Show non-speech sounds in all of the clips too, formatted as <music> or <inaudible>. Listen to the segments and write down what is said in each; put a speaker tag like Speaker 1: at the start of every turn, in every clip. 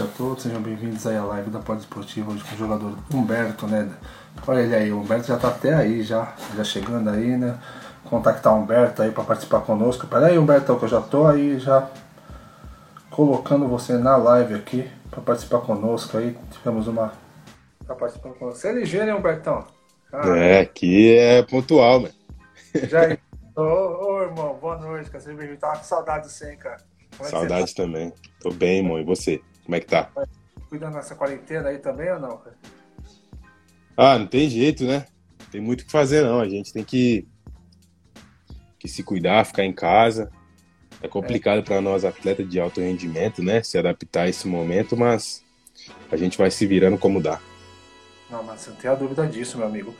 Speaker 1: Noite a todos, sejam bem-vindos aí à live da Poliesportiva hoje com o jogador Humberto, né? Olha ele aí, o Humberto já tá até aí, já, já chegando aí, né? Contactar o Humberto aí para participar conosco. Pera aí, Humberto, que eu já tô aí, já colocando você na live aqui para participar conosco aí. Tivemos uma tá participando com você. É ligeiro, hein, Humbertão?
Speaker 2: É, aqui é pontual, mano.
Speaker 1: Já <laughs> ô, ô, irmão, boa noite, cara. Seja bem-vindo. Tava com saudade do você, cara.
Speaker 2: É saudade tá? também. Tô bem, irmão. E você? Como é que tá?
Speaker 1: Cuidando dessa quarentena aí também ou não, cara?
Speaker 2: Ah, não tem jeito, né? Tem muito o que fazer, não. A gente tem que, que se cuidar, ficar em casa. É complicado é. para nós, atletas de alto rendimento, né? Se adaptar a esse momento, mas a gente vai se virando como dá.
Speaker 1: Não, mas não tenho a dúvida disso, meu amigo.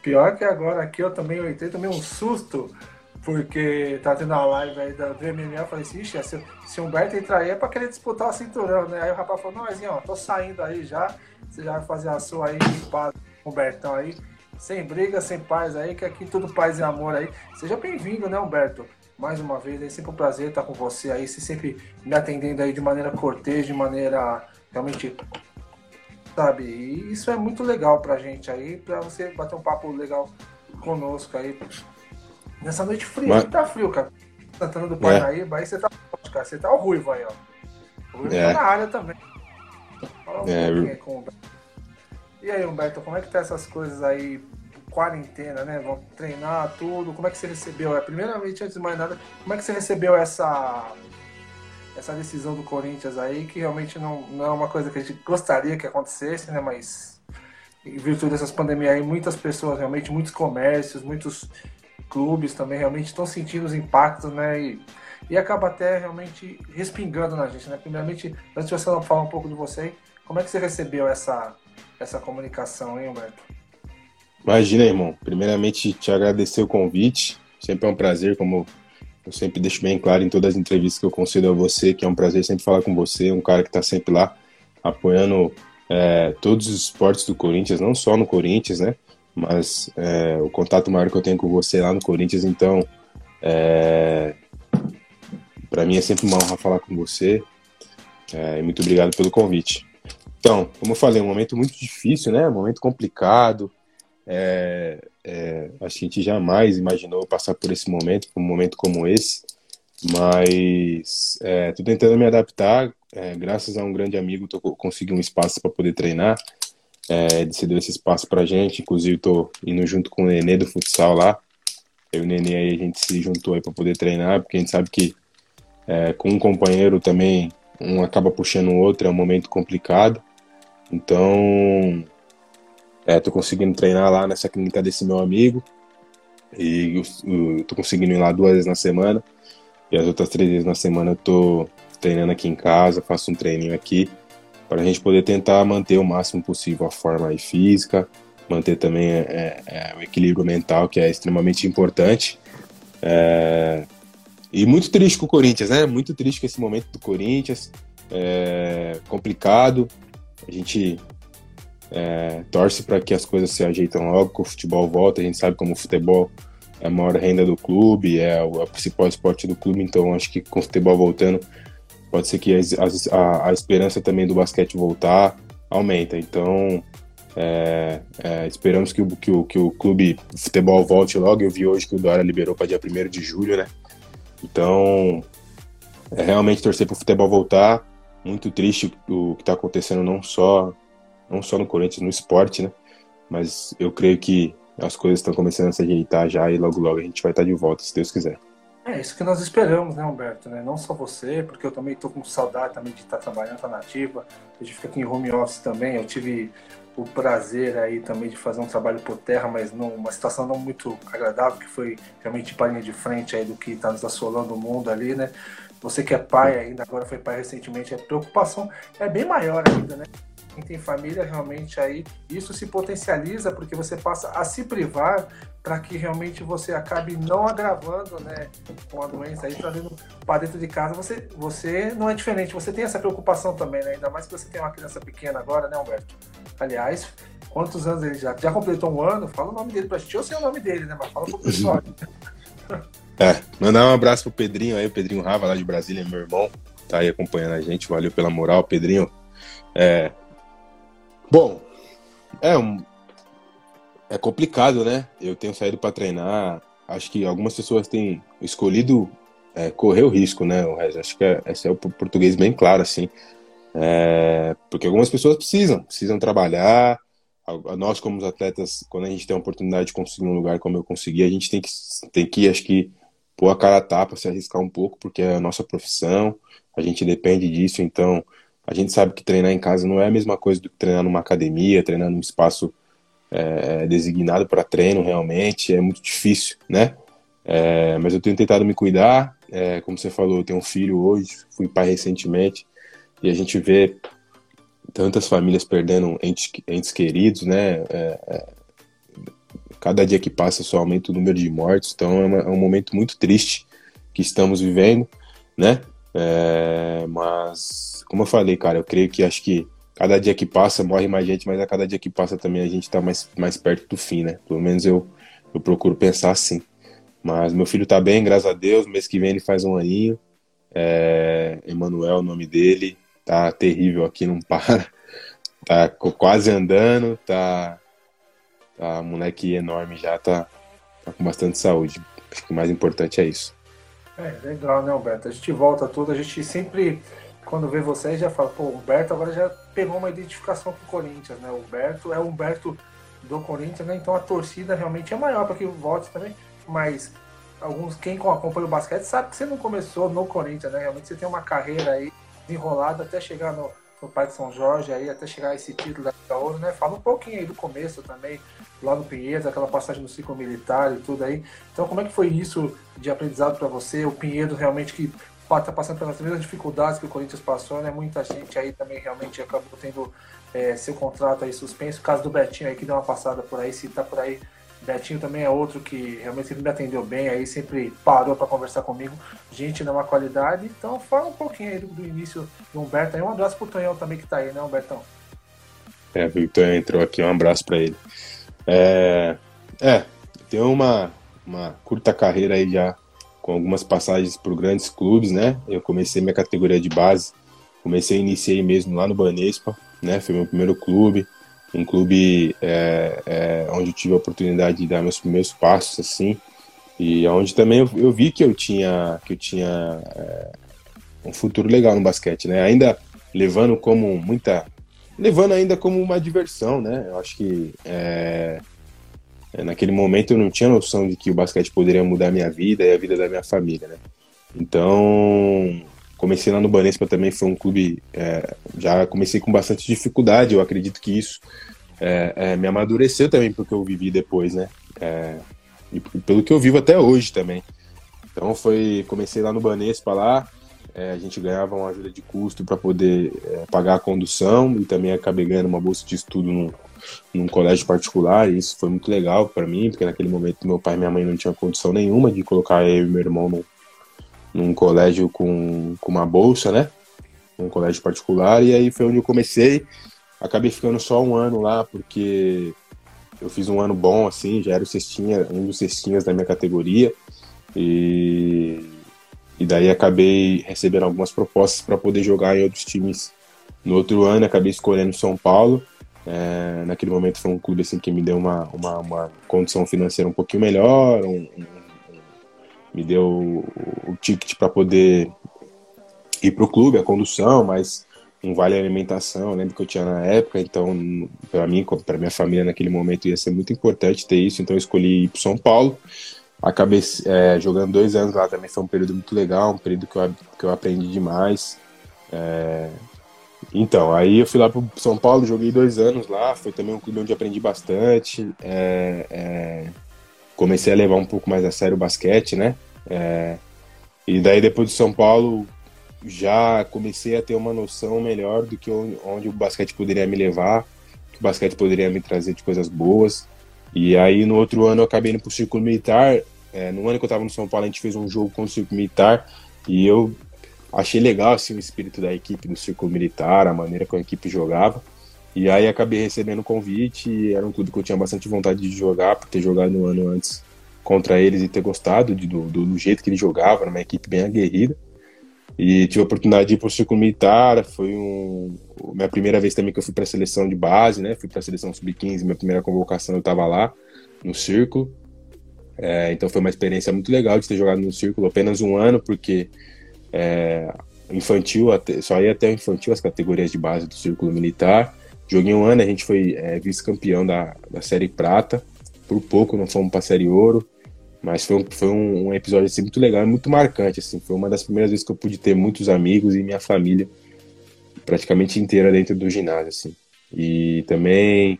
Speaker 1: Pior que agora aqui eu também eu entrei também um susto, porque tá tendo uma live aí da, do falei assim, ixi, se, se o Humberto entrar aí é pra querer disputar o cinturão, né? Aí o rapaz falou, não, mas ó, tô saindo aí já, você já vai fazer a sua aí, com o Humbertão aí, sem briga, sem paz aí, que aqui tudo paz e amor aí. Seja bem-vindo, né, Humberto? Mais uma vez, é sempre um prazer estar com você aí, você sempre me atendendo aí de maneira cortês, de maneira realmente sabe? E isso é muito legal pra gente aí, pra você bater um papo legal conosco aí. Nessa noite fria, Mas... tá frio, cara. Santana do Parnaíba, é. aí você tá cara. Você tá o Ruivo aí, ó. O Ruivo é. tá na área também. Fala um é. pouquinho aí com o Humberto. E aí, Humberto, como é que tá essas coisas aí? Quarentena, né? Vão treinar tudo. Como é que você recebeu? É, primeiramente, antes de mais nada, como é que você recebeu essa essa decisão do Corinthians aí, que realmente não, não é uma coisa que a gente gostaria que acontecesse, né? Mas em virtude dessas pandemias aí, muitas pessoas, realmente, muitos comércios, muitos clubes também realmente estão sentindo os impactos, né? E, e acaba até realmente respingando na gente, né? Primeiramente, antes de você falar um pouco de você, como é que você recebeu essa, essa comunicação, hein, Humberto?
Speaker 2: Imagina, irmão. Primeiramente, te agradecer o convite. Sempre é um prazer, como eu sempre deixo bem claro em todas as entrevistas que eu concedo a você, que é um prazer sempre falar com você, um cara que está sempre lá apoiando é, todos os esportes do Corinthians, não só no Corinthians, né? Mas é, o contato maior que eu tenho com você lá no Corinthians, então é, para mim é sempre uma honra falar com você. É, muito obrigado pelo convite. Então, como eu falei, é um momento muito difícil, né? Um momento complicado. É, é, a gente jamais imaginou passar por esse momento, por um momento como esse, mas estou é, tentando me adaptar. É, graças a um grande amigo, tô, consegui um espaço para poder treinar. É, ele cedeu esse espaço para gente, inclusive estou indo junto com o Nenê do futsal lá. Eu e o Nenê aí a gente se juntou aí para poder treinar, porque a gente sabe que é, com um companheiro também um acaba puxando o outro, é um momento complicado. Então, é, tô conseguindo treinar lá nessa clínica desse meu amigo. E eu, eu tô conseguindo ir lá duas vezes na semana. E as outras três vezes na semana eu tô treinando aqui em casa, faço um treininho aqui. Para a gente poder tentar manter o máximo possível a forma física, manter também é, é, o equilíbrio mental, que é extremamente importante. É, e muito triste com o Corinthians, né? Muito triste com esse momento do Corinthians. É, complicado. A gente é, torce para que as coisas se ajeitem logo, que o futebol volta. A gente sabe como o futebol é a maior renda do clube, é o, é o principal esporte do clube, então acho que com o futebol voltando, pode ser que a, a, a esperança também do basquete voltar aumenta. Então, é, é, esperamos que o, que, o, que o clube de futebol volte logo. Eu vi hoje que o Dora liberou para dia 1 de julho, né? Então, é realmente torcer para o futebol voltar. Muito triste o que está acontecendo, não só não só no Corinthians, no esporte, né? Mas eu creio que as coisas estão começando a se ajeitar já e logo logo a gente vai estar de volta, se Deus quiser.
Speaker 1: É isso que nós esperamos, né, Humberto? Né? Não só você, porque eu também estou com saudade também de estar trabalhando, estar nativa. A gente fica aqui em home office também. Eu tive o prazer aí também de fazer um trabalho por terra, mas numa situação não muito agradável, que foi realmente para linha de frente aí do que está nos assolando o mundo ali, né? Você que é pai ainda, agora foi pai recentemente, a preocupação é bem maior ainda, né? Quem tem família realmente aí, isso se potencializa porque você passa a se privar para que realmente você acabe não agravando, né, com a doença aí, trazendo para dentro de casa. Você, você não é diferente, você tem essa preocupação também, né? Ainda mais que você tem uma criança pequena agora, né, Humberto? Aliás, quantos anos ele já? Já completou um ano? Fala o nome dele pra gente. Eu sei o nome dele, né? Mas fala pro pessoal. <laughs>
Speaker 2: É, mandar um abraço pro Pedrinho aí, o Pedrinho Rava lá de Brasília, meu irmão, tá aí acompanhando a gente, valeu pela moral, Pedrinho. É... Bom, é um... é complicado, né? Eu tenho saído para treinar, acho que algumas pessoas têm escolhido é, correr o risco, né? Acho que é, esse é o português bem claro, assim. É, porque algumas pessoas precisam, precisam trabalhar. Nós, como atletas, quando a gente tem a oportunidade de conseguir um lugar como eu consegui, a gente tem que, tem que acho que, pôr a cara a tapa, se arriscar um pouco, porque é a nossa profissão, a gente depende disso, então a gente sabe que treinar em casa não é a mesma coisa do que treinar numa academia, treinar num espaço é, designado para treino, realmente, é muito difícil, né? É, mas eu tenho tentado me cuidar, é, como você falou, eu tenho um filho hoje, fui pai recentemente, e a gente vê tantas famílias perdendo entes, entes queridos, né? É, é cada dia que passa só aumenta o número de mortes, então é, uma, é um momento muito triste que estamos vivendo, né? É, mas, como eu falei, cara, eu creio que acho que cada dia que passa morre mais gente, mas a cada dia que passa também a gente está mais, mais perto do fim, né? Pelo menos eu, eu procuro pensar assim. Mas meu filho tá bem, graças a Deus. Mês que vem ele faz um aninho. É, Emanuel, o nome dele. Tá terrível aqui, não para. <laughs> Tá quase andando, tá Tá, moleque enorme já, tá, tá com bastante saúde. Acho que o mais importante é isso.
Speaker 1: É, legal, né, Alberto? A gente volta tudo, a gente sempre, quando vê vocês, já fala, pô, o Humberto agora já pegou uma identificação com o Corinthians, né? O Humberto é o Humberto do Corinthians, né? Então a torcida realmente é maior para que volte também, mas alguns, quem acompanha o basquete sabe que você não começou no Corinthians, né? Realmente você tem uma carreira aí enrolada até chegar no, no Parque São Jorge aí, até chegar a esse título da Ouro, né? Fala um pouquinho aí do começo também, lá no Pinheiros, aquela passagem no ciclo militar e tudo aí. Então, como é que foi isso de aprendizado para você? O Pinheiro realmente que está passando pelas mesmas dificuldades que o Corinthians passou, né? Muita gente aí também realmente acabou tendo é, seu contrato aí suspenso. O caso do Betinho aí que deu uma passada por aí, se tá por aí. Betinho também é outro que realmente sempre me atendeu bem, aí sempre parou para conversar comigo. Gente de uma qualidade. Então fala um pouquinho aí do, do início do Humberto aí. Um abraço pro Tonhão também que tá aí, né, Humbertão?
Speaker 2: É, o Victor entrou aqui, um abraço para ele. É, é tem uma, uma curta carreira aí já com algumas passagens por grandes clubes, né? Eu comecei minha categoria de base, comecei, iniciei mesmo lá no Banespa, né? Foi meu primeiro clube, um clube é, é, onde eu tive a oportunidade de dar meus primeiros passos, assim, e onde também eu, eu vi que eu tinha, que eu tinha é, um futuro legal no basquete, né? Ainda levando como muita levando ainda como uma diversão, né? Eu acho que é, é, naquele momento eu não tinha noção de que o basquete poderia mudar a minha vida e a vida da minha família, né? Então, comecei lá no Banespa também, foi um clube, é, já comecei com bastante dificuldade, eu acredito que isso é, é me amadureceu também porque eu vivi depois, né? É, e pelo que eu vivo até hoje também. Então foi, comecei lá no Banespa lá, é, a gente ganhava uma ajuda de custo para poder é, pagar a condução e também acabei ganhando uma bolsa de estudo num, num colégio particular. E isso foi muito legal para mim, porque naquele momento meu pai e minha mãe não tinham condição nenhuma de colocar eu e meu irmão num, num colégio com, com uma bolsa, né? Um colégio particular. E aí foi onde eu comecei. Acabei ficando só um ano lá, porque eu fiz um ano bom, assim, já era o cestinha, um dos cestinhas da minha categoria. E e daí acabei recebendo algumas propostas para poder jogar em outros times no outro ano. Acabei escolhendo São Paulo. É, naquele momento foi um clube assim que me deu uma, uma, uma condição financeira um pouquinho melhor, um, um, me deu o, ticket para poder ir para o clube, a condução, mas um vale alimentação, lembro que eu tinha na época, então para mim, para minha família naquele momento ia ser muito importante ter isso, então eu escolhi ir para São Paulo. Acabei é, jogando dois anos lá também, foi um período muito legal, um período que eu, que eu aprendi demais. É... Então, aí eu fui lá para São Paulo, joguei dois anos lá, foi também um clube onde aprendi bastante. É, é... comecei a levar um pouco mais a sério o basquete, né? É, e daí depois de São Paulo, já comecei a ter uma noção melhor do que onde o basquete poderia me levar, que o basquete poderia me trazer de coisas boas. E aí no outro ano eu acabei indo pro Círculo Militar. É, no ano que eu tava no São Paulo, a gente fez um jogo com o Círculo Militar e eu achei legal assim, o espírito da equipe do Círculo Militar, a maneira que a equipe jogava. E aí acabei recebendo o convite e era um clube que eu tinha bastante vontade de jogar, por ter jogado no ano antes contra eles e ter gostado de, do, do, jeito que eles jogavam, era uma equipe bem aguerrida. E tive a oportunidade de ir para o Círculo Militar, foi um, minha primeira vez também que eu fui para a seleção de base, né? Fui para a seleção sub-15, minha primeira convocação eu estava lá no Círculo. É, então foi uma experiência muito legal de ter jogado no Círculo apenas um ano, porque é, infantil, até, só ia até o infantil as categorias de base do Círculo Militar. Joguei um ano, a gente foi é, vice-campeão da, da Série Prata, por pouco não fomos para a Série Ouro. Mas foi um, foi um, um episódio assim, muito legal muito marcante. Assim. Foi uma das primeiras vezes que eu pude ter muitos amigos e minha família praticamente inteira dentro do ginásio. Assim. E também,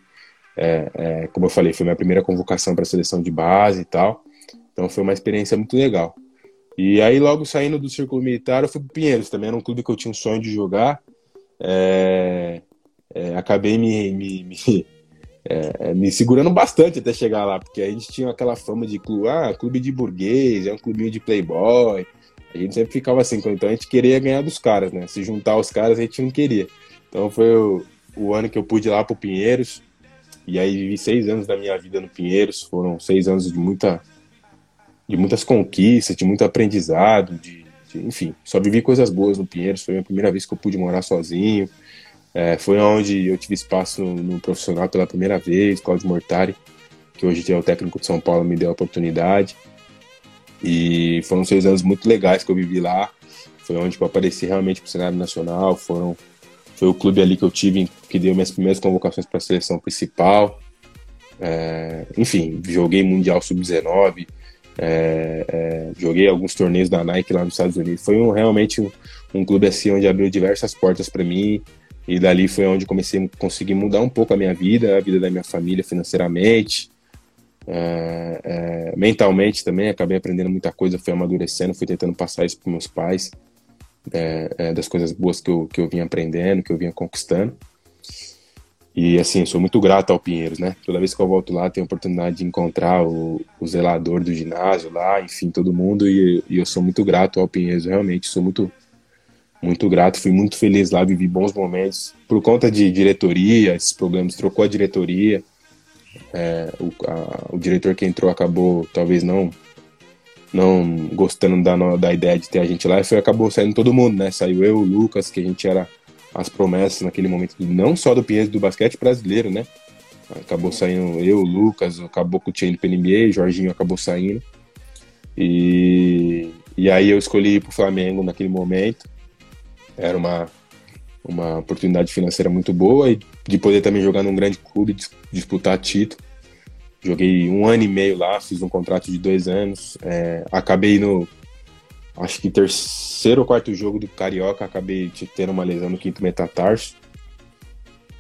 Speaker 2: é, é, como eu falei, foi minha primeira convocação para a seleção de base e tal. Então foi uma experiência muito legal. E aí, logo saindo do Círculo Militar, eu fui para Pinheiros. Também era um clube que eu tinha um sonho de jogar. É, é acabei me, me, me <laughs> é, é, me segurando bastante até chegar lá, porque a gente tinha aquela fama de clube, ah, clube de burguês, é um clubinho de playboy. A gente sempre ficava assim, então a gente queria ganhar dos caras, né? Se juntar os caras a gente não queria. Então foi o, o ano que eu pude ir lá pro Pinheiros, e aí vivi seis anos da minha vida no Pinheiros, foram seis anos de muita de muitas conquistas, de muito aprendizado, de, de enfim, só vivi coisas boas no Pinheiros, foi a primeira vez que eu pude morar sozinho, é, foi onde eu tive espaço no, no, profissional pela primeira vez, Claudio Mortari, que hoje é o técnico de São Paulo, me deu a oportunidade. E foram seis anos muito legais que eu vivi lá. Foi onde eu apareci realmente para o cenário nacional. Foram, foi o clube ali que eu tive, que deu minhas primeiras convocações para a seleção principal. É, enfim, joguei Mundial Sub-19, é, é, joguei alguns torneios da Nike lá nos Estados Unidos. Foi um, realmente um, um clube assim onde abriu diversas portas para mim e dali foi onde comecei a conseguir mudar um pouco a minha vida, a vida da minha família financeiramente, é, é, mentalmente também. Acabei aprendendo muita coisa, fui amadurecendo, fui tentando passar isso para meus pais, é, é, das coisas boas que eu, que eu vinha aprendendo, que eu vinha conquistando. E assim, sou muito grato ao Pinheiros, né? Toda vez que eu volto lá, tenho a oportunidade de encontrar o, o zelador do ginásio lá, enfim, todo mundo. E, e eu sou muito grato ao Pinheiros, realmente. Sou muito muito grato, fui muito feliz lá, vivi bons momentos. Por conta de diretoria, esses problemas, trocou a diretoria. É, o, a, o, diretor que entrou acabou, talvez não não gostando da, da ideia de ter a gente lá, e foi, acabou saindo todo mundo, né? Saiu eu, o Lucas, que a gente era as promessas naquele momento, não só do Pinheiros, do basquete brasileiro, né? Acabou saindo eu, o Lucas, acabou com o Chain do PNBA, Jorginho acabou saindo. E, e aí eu escolhi ir pro Flamengo naquele momento era uma, uma oportunidade financeira muito boa e de poder também jogar num grande clube, disputar título. Joguei um ano e meio lá, fiz um contrato de dois anos. É, acabei no, acho que terceiro ou quarto jogo do Carioca, acabei tendo uma lesão no quinto metatarso.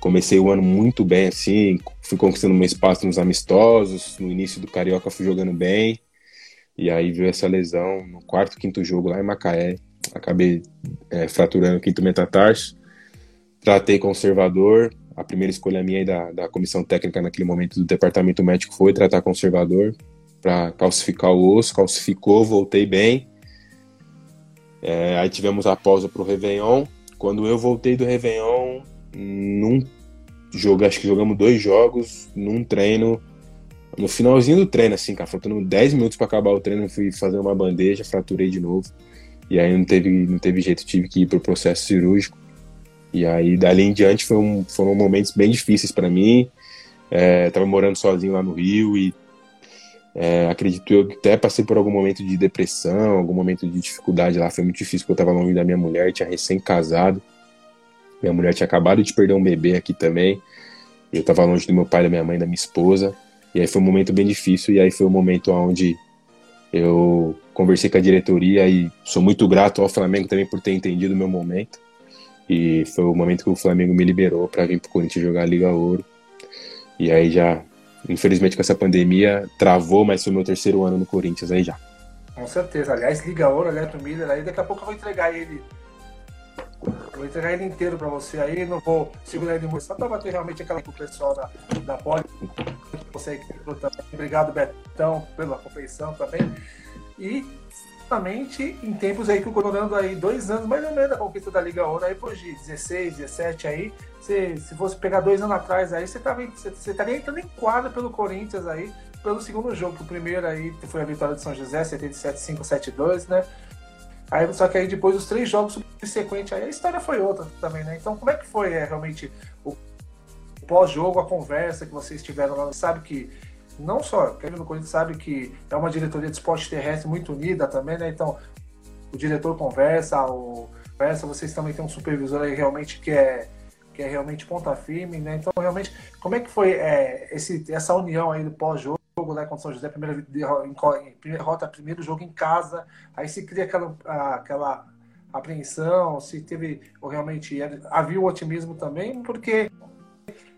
Speaker 2: Comecei o ano muito bem, assim, fui conquistando meu espaço nos amistosos. No início do Carioca fui jogando bem. E aí veio essa lesão no quarto, quinto jogo lá em Macaé acabei é, fraturando o quinto metatarso. Tratei conservador. A primeira escolha minha da, da comissão técnica naquele momento do departamento médico foi tratar conservador para calcificar o osso. Calcificou, voltei bem. É, aí tivemos a pausa para o Réveillon. Quando eu voltei do Réveillon, num jogo, acho que jogamos dois jogos num treino. No finalzinho do treino, assim, cara, faltando 10 minutos para acabar o treino, fui fazer uma bandeja, fraturei de novo. E aí não teve, não teve jeito, tive que ir para o processo cirúrgico. E aí dali em diante foram, foram momentos bem difíceis para mim. É, morando sozinho lá no Rio e é, acredito eu que até passei por algum momento de depressão, algum momento de dificuldade lá. Foi muito difícil porque eu estava longe da minha mulher, tinha recém-casado. Minha mulher tinha acabado de perder um bebê aqui também. Eu estava longe do meu pai, da minha mãe, da minha esposa. E aí foi um momento bem difícil. E aí foi um momento onde eu conversei com a diretoria e sou muito grato ao Flamengo também por ter entendido o meu momento. E foi o momento que o Flamengo me liberou para vir para o Corinthians jogar a Liga Ouro. E aí já, infelizmente com essa pandemia, travou, mas foi meu terceiro ano no Corinthians aí já.
Speaker 1: Com certeza. Aliás, Liga Ouro, Eletro Miller, aí daqui a pouco eu vou entregar ele vou entregar ele inteiro para você aí, não vou segurar ele muito, só para bater realmente aquela com o pessoal da, da Poli. Você também. Obrigado, Betão, pela confeição também. E justamente em tempos aí que o Coronando aí dois anos mais ou menos da conquista da Liga Ouro aí por de 16, 17 aí, se, se fosse pegar dois anos atrás aí, você, tava, você, você estaria entrando em quadra pelo Corinthians aí, pelo segundo jogo, o primeiro aí foi a vitória de São José, 77-5, 7-2, né? Aí, só que aí depois os três jogos subsequentes, aí a história foi outra também, né? Então como é que foi é, realmente o pós-jogo, a conversa que vocês tiveram lá? Sabe que não só, quem no Corinthians sabe que é uma diretoria de esporte terrestre muito unida também, né? Então o diretor conversa, o conversa, vocês também têm um supervisor aí realmente que é que é realmente ponta firme, né? Então realmente como é que foi é, esse, essa união aí do pós-jogo? Né, contra São José, primeira derrota, primeiro jogo em casa, aí se cria aquela, aquela apreensão, se teve ou realmente havia o otimismo também, porque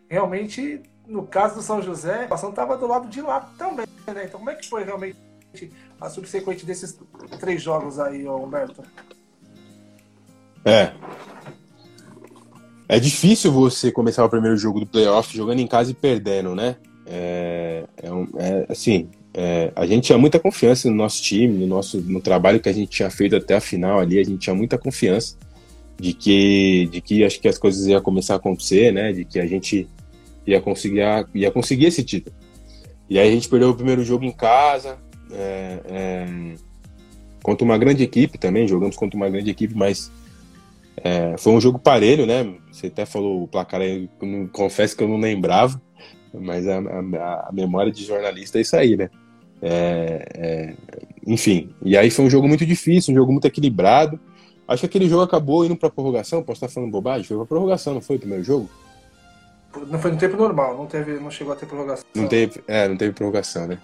Speaker 1: realmente no caso do São José, a situação estava do lado de lá também, né? Então como é que foi realmente a subsequente desses três jogos aí, Humberto?
Speaker 2: É. É difícil você começar o primeiro jogo do playoff jogando em casa e perdendo, né? É, é, um, é assim, é, a gente tinha muita confiança no nosso time, no nosso no trabalho que a gente tinha feito até a final ali, a gente tinha muita confiança de que de que acho que as coisas iam começar a acontecer, né? De que a gente ia conseguir ia conseguir esse título. E aí a gente perdeu o primeiro jogo em casa, é, é, contra uma grande equipe também, jogamos contra uma grande equipe, mas é, foi um jogo parelho, né? Você até falou o placar aí, confesso que eu não lembrava. Mas a, a, a, memória de jornalista é isso aí, né? É, é, enfim, e aí foi um jogo muito difícil, um jogo muito equilibrado. Acho que aquele jogo acabou indo para prorrogação. Posso estar falando bobagem? Foi para prorrogação, não foi o primeiro jogo?
Speaker 1: Não foi no tempo normal, não teve, não chegou a ter prorrogação.
Speaker 2: Não teve, é, não teve prorrogação, né?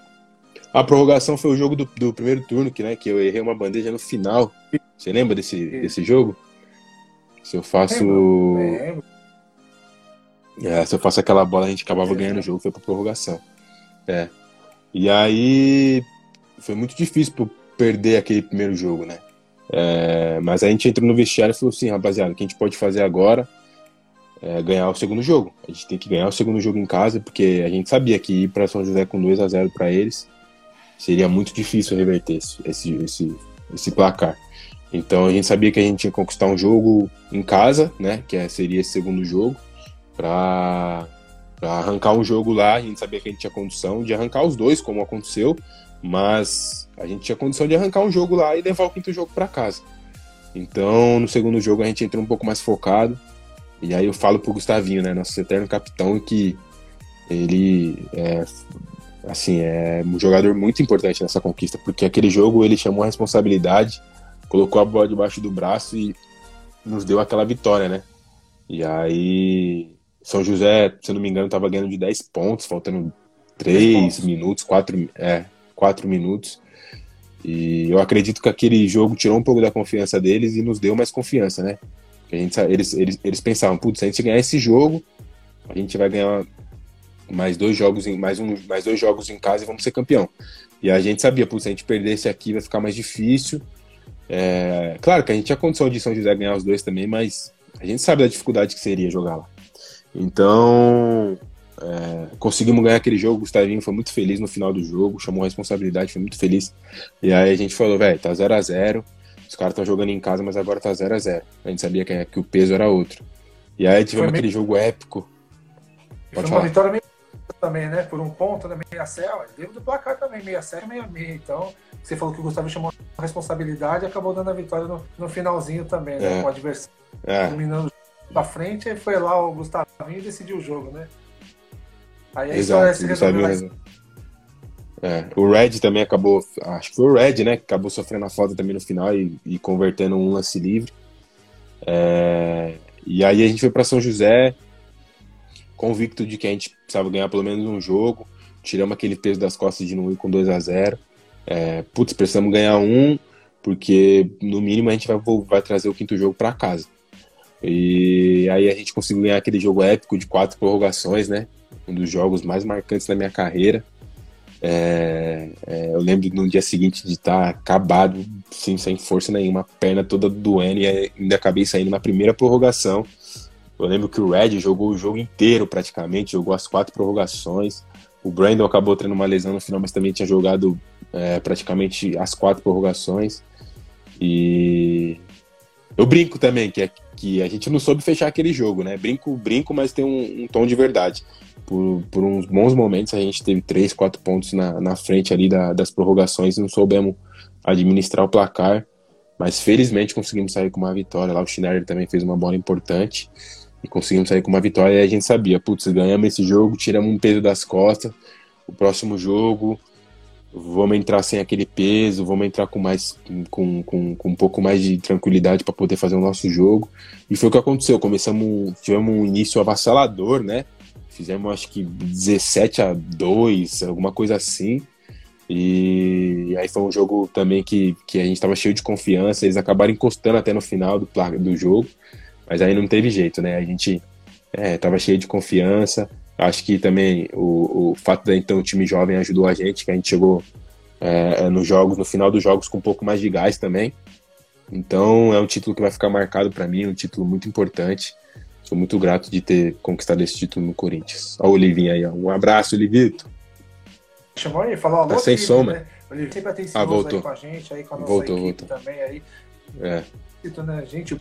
Speaker 2: A prorrogação foi o jogo do, do primeiro turno, que, né, que eu errei uma bandeja no final. Você lembra desse, desse jogo? Se eu faço. Lembro, lembro. É, se eu faço aquela bola, a gente acabava ganhando o jogo, foi pra prorrogação. É. E aí foi muito difícil pra perder aquele primeiro jogo, né? É, mas a gente entrou no vestiário e falou assim, rapaziada, o que a gente pode fazer agora é ganhar o segundo jogo. A gente tem que ganhar o segundo jogo em casa, porque a gente sabia que ir para São José com 2 a 0 para eles seria muito difícil reverter esse, esse, esse, esse placar. Então a gente sabia que a gente tinha que conquistar um jogo em casa, né? Que é, seria esse segundo jogo para arrancar um jogo lá. A gente sabia que a gente tinha condição de arrancar os dois, como aconteceu, mas a gente tinha condição de arrancar um jogo lá e levar o quinto jogo para casa. Então, no segundo jogo, a gente entrou um pouco mais focado. E aí eu falo pro Gustavinho, né, nosso eterno capitão, que ele é, assim, é um jogador muito importante nessa conquista, porque aquele jogo ele chamou a responsabilidade, colocou a bola debaixo do braço e nos deu aquela vitória, né? E aí são José, se não me engano, estava ganhando de 10 pontos, faltando 3 minutos, 4, é, 4 minutos. E eu acredito que aquele jogo tirou um pouco da confiança deles e nos deu mais confiança, né? a gente, eles, eles, eles pensavam, putz, se a gente ganhar esse jogo, a gente vai ganhar mais dois jogos em, mais um, mais dois jogos em casa e vamos ser campeão. E a gente sabia, putz, se a gente perder esse aqui vai ficar mais difícil. É, claro que a gente tinha condição de São José ganhar os dois também, mas a gente sabe da dificuldade que seria jogar lá. Então, é, conseguimos ganhar aquele jogo. O Gustavinho foi muito feliz no final do jogo, chamou a responsabilidade, foi muito feliz. E aí a gente falou, velho, tá 0 a 0 Os caras estão jogando em casa, mas agora tá 0 a 0 A gente sabia que, que o peso era outro. E aí tivemos aquele jogo épico.
Speaker 1: Pode foi falar. uma vitória meio também, né? Por um ponto, né? Meia céu. Dentro do placar também, meia céu, meia meia. Então, você falou que o Gustavo chamou a responsabilidade e acabou dando a vitória no, no finalzinho também, né? É. Com o adversário é. dominando pra frente, aí foi lá o Gustavinho e decidiu o jogo, né? Aí a Exato, história se resolveu
Speaker 2: É, o Red também acabou, acho que foi o Red, né, que acabou sofrendo a falta também no final e, e convertendo um lance livre. É, e aí a gente foi para São José, convicto de que a gente precisava ganhar pelo menos um jogo, tiramos aquele peso das costas de não ir com 2 a 0 é, Putz, precisamos ganhar um, porque no mínimo a gente vai, vai trazer o quinto jogo para casa. E aí a gente conseguiu ganhar aquele jogo épico de quatro prorrogações, né? Um dos jogos mais marcantes da minha carreira. É, é, eu lembro no dia seguinte de estar acabado, sim, sem força nenhuma, perna toda doendo e ainda acabei saindo na primeira prorrogação. Eu lembro que o Red jogou o jogo inteiro praticamente, jogou as quatro prorrogações. O Brandon acabou tendo uma lesão no final, mas também tinha jogado é, praticamente as quatro prorrogações. E eu brinco também que, é, que a gente não soube fechar aquele jogo, né? Brinco, brinco, mas tem um, um tom de verdade. Por, por, uns bons momentos a gente teve três, quatro pontos na, na frente ali da, das prorrogações e não soubemos administrar o placar. Mas felizmente conseguimos sair com uma vitória. Lá o Schneider também fez uma bola importante e conseguimos sair com uma vitória. E a gente sabia, putz, ganhamos esse jogo, tiramos um peso das costas. O próximo jogo, vamos entrar sem aquele peso, vamos entrar com mais com, com, com um pouco mais de tranquilidade para poder fazer o nosso jogo. E foi o que aconteceu. Começamos, tivemos um início avassalador, né? Fizemos acho que 17 a 2, alguma coisa assim. E aí foi um jogo também que, que a gente estava cheio de confiança. Eles acabaram encostando até no final do, do jogo. Mas aí não teve jeito, né? A gente é, tava cheio de confiança. Acho que também o, o fato de então o time jovem ajudou a gente, que a gente chegou é, é, nos jogos, no final dos jogos com um pouco mais de gás também. Então é um título que vai ficar marcado para mim, um título muito importante. Sou muito grato de ter conquistado esse título no Corinthians. Olha o Olivinho aí, ó. um abraço, Olivito.
Speaker 1: Chamou aí, falou alô.
Speaker 2: Tá sem som, né?
Speaker 1: Olivinho sempre atencioso
Speaker 2: ah, voltou.
Speaker 1: aí com a gente, aí com a nossa
Speaker 2: voltou,
Speaker 1: também aí.
Speaker 2: É.
Speaker 1: Né, gente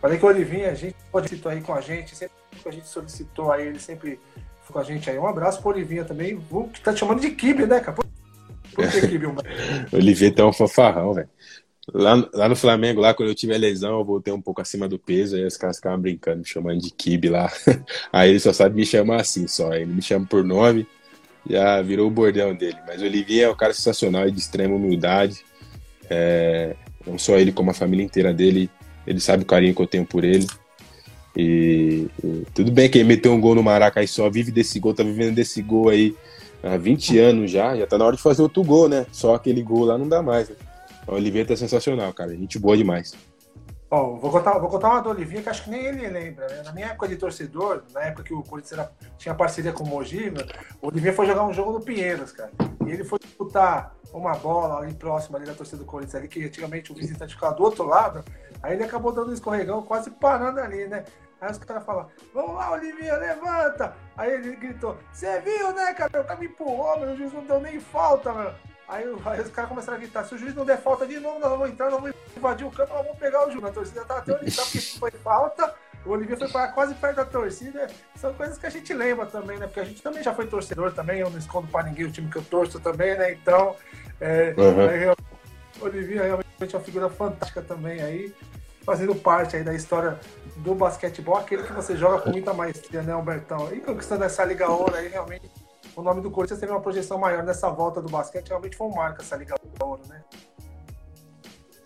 Speaker 1: Falei que o Olivinha, a gente pode citar aí com a gente, sempre a gente solicitou aí, ele sempre foi com a gente aí. Um abraço pro Olivinha também, que tá te chamando de Kibe, né, cara? Por que <laughs> Kibe?
Speaker 2: Olivinha tá um fanfarrão, velho. Lá, lá no Flamengo, lá quando eu tive a lesão, eu voltei um pouco acima do peso, aí os caras ficavam brincando, me chamando de Kibe lá. <laughs> Aí ele só sabe me chamar assim só, ele me chama por nome, já virou o bordão dele. Mas o Olivinha é um cara sensacional e de extrema humildade. É, não só ele, como a família inteira dele ele sabe o carinho que eu tenho por ele. E, e tudo bem que ele meteu um gol no Maraca e só vive desse gol, tá vivendo desse gol aí há 20 anos já, já tá na hora de fazer outro gol, né? Só aquele gol lá não dá mais. Né? O Oliveira tá sensacional, cara. Gente boa demais.
Speaker 1: Bom, vou contar, vou contar uma do Olivinha que acho que nem ele lembra. Né? Na minha época de torcedor, na época que o Corinthians tinha parceria com o Mogi, o Olivinha foi jogar um jogo no Pinheiros, cara. E ele foi disputar uma bola ali próxima ali da torcida do Corinthians ali, que antigamente o visitante ficava do outro lado. Aí ele acabou dando um escorregão, quase parando ali, né? Aí os caras falam, vamos lá, Olivinha, levanta! Aí ele gritou, você viu, né, cara? Cara me empurrou, meu, juiz não deu nem falta, mano. Aí, aí os caras começaram a gritar, se o juiz não der falta de novo, nós vamos entrar, nós vamos invadir o campo, nós vamos pegar o juiz. A torcida tá até onde porque foi falta, o Olivinha foi para quase perto da torcida. São coisas que a gente lembra também, né? Porque a gente também já foi torcedor também, eu não escondo para ninguém o time que eu torço também, né? Então, é, uhum. aí, o Olivinha realmente é uma figura fantástica também aí fazendo parte aí da história do basquetebol, aquele que você joga com muita maestria, né, Albertão? E conquistando essa Liga Ouro aí, realmente, o nome do Corinthians teve uma projeção maior nessa volta do basquete, realmente foi um marco essa Liga Ouro, né?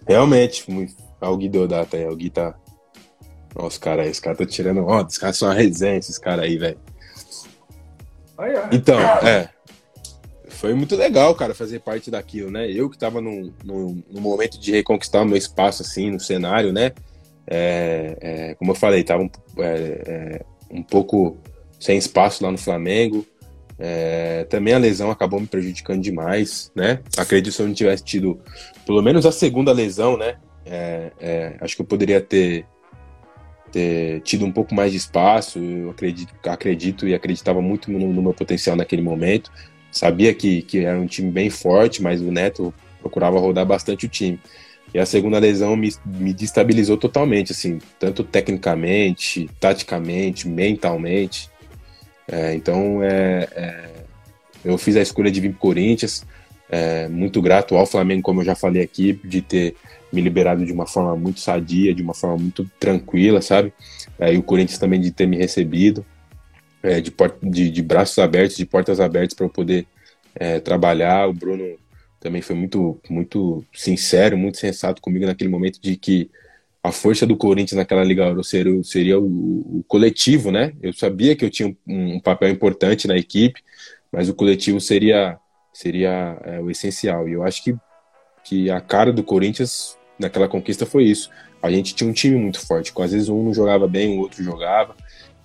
Speaker 2: Realmente, muito. o Gui Deodato aí, o Gui tá. Nossa, os caras aí, os caras estão tirando onda, os caras são uma resenha, esses caras aí, velho. Então, é foi muito legal, cara, fazer parte daquilo, né? Eu que tava no, no, no momento de reconquistar o meu espaço, assim, no cenário, né? É, é, como eu falei, tava um, é, é um, pouco sem espaço lá no Flamengo. É, também a lesão acabou me prejudicando demais, né? Acredito que se eu não tivesse tido pelo menos a segunda lesão, né? É, acho que eu poderia ter, ter tido um pouco mais de espaço. Eu acredito, acredito e acreditava muito no, no meu potencial naquele momento. Sabia que, que era um time bem forte, mas o Neto procurava rodar bastante o time. E a segunda lesão me, me destabilizou totalmente, assim, tanto tecnicamente, taticamente, mentalmente. É, então, é, é, eu fiz a escolha de vir para Corinthians. É, muito grato ao Flamengo, como eu já falei aqui, de ter me liberado de uma forma muito sadia, de uma forma muito tranquila, sabe? É, e o Corinthians também de ter me recebido é, de, de, de, braços abertos, de portas abertas para eu poder trabalhar. O Bruno também foi muito, muito sincero, muito sensato comigo naquele momento de que a força do Corinthians naquela Liga Euro seria, seria o, o, coletivo, né? Eu sabia que eu tinha um, um, papel importante na equipe, mas o coletivo seria, seria é, o essencial. E eu acho que, que a cara do Corinthians naquela conquista foi isso. A gente tinha um time muito forte, às vezes um não jogava bem, o outro jogava,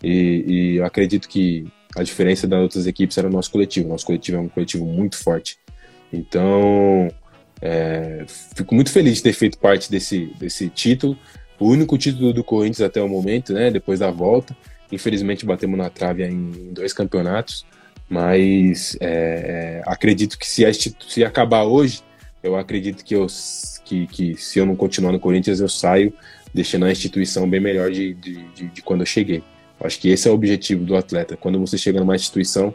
Speaker 2: e, e eu acredito que, A diferença das outras equipes era o nosso coletivo. Nosso coletivo é um coletivo muito forte. Então, é, fico muito feliz de ter feito parte desse, desse título. O único título do Corinthians até o momento, né? Depois da volta. Infelizmente batemos na trave em dois campeonatos. Mas é, acredito que se, se acabar hoje, eu acredito que, eu, que, que se eu não continuar no Corinthians, eu saio deixando a instituição bem melhor de, de, de, de quando eu cheguei. Acho que esse é o objetivo do atleta. Quando você chega numa instituição,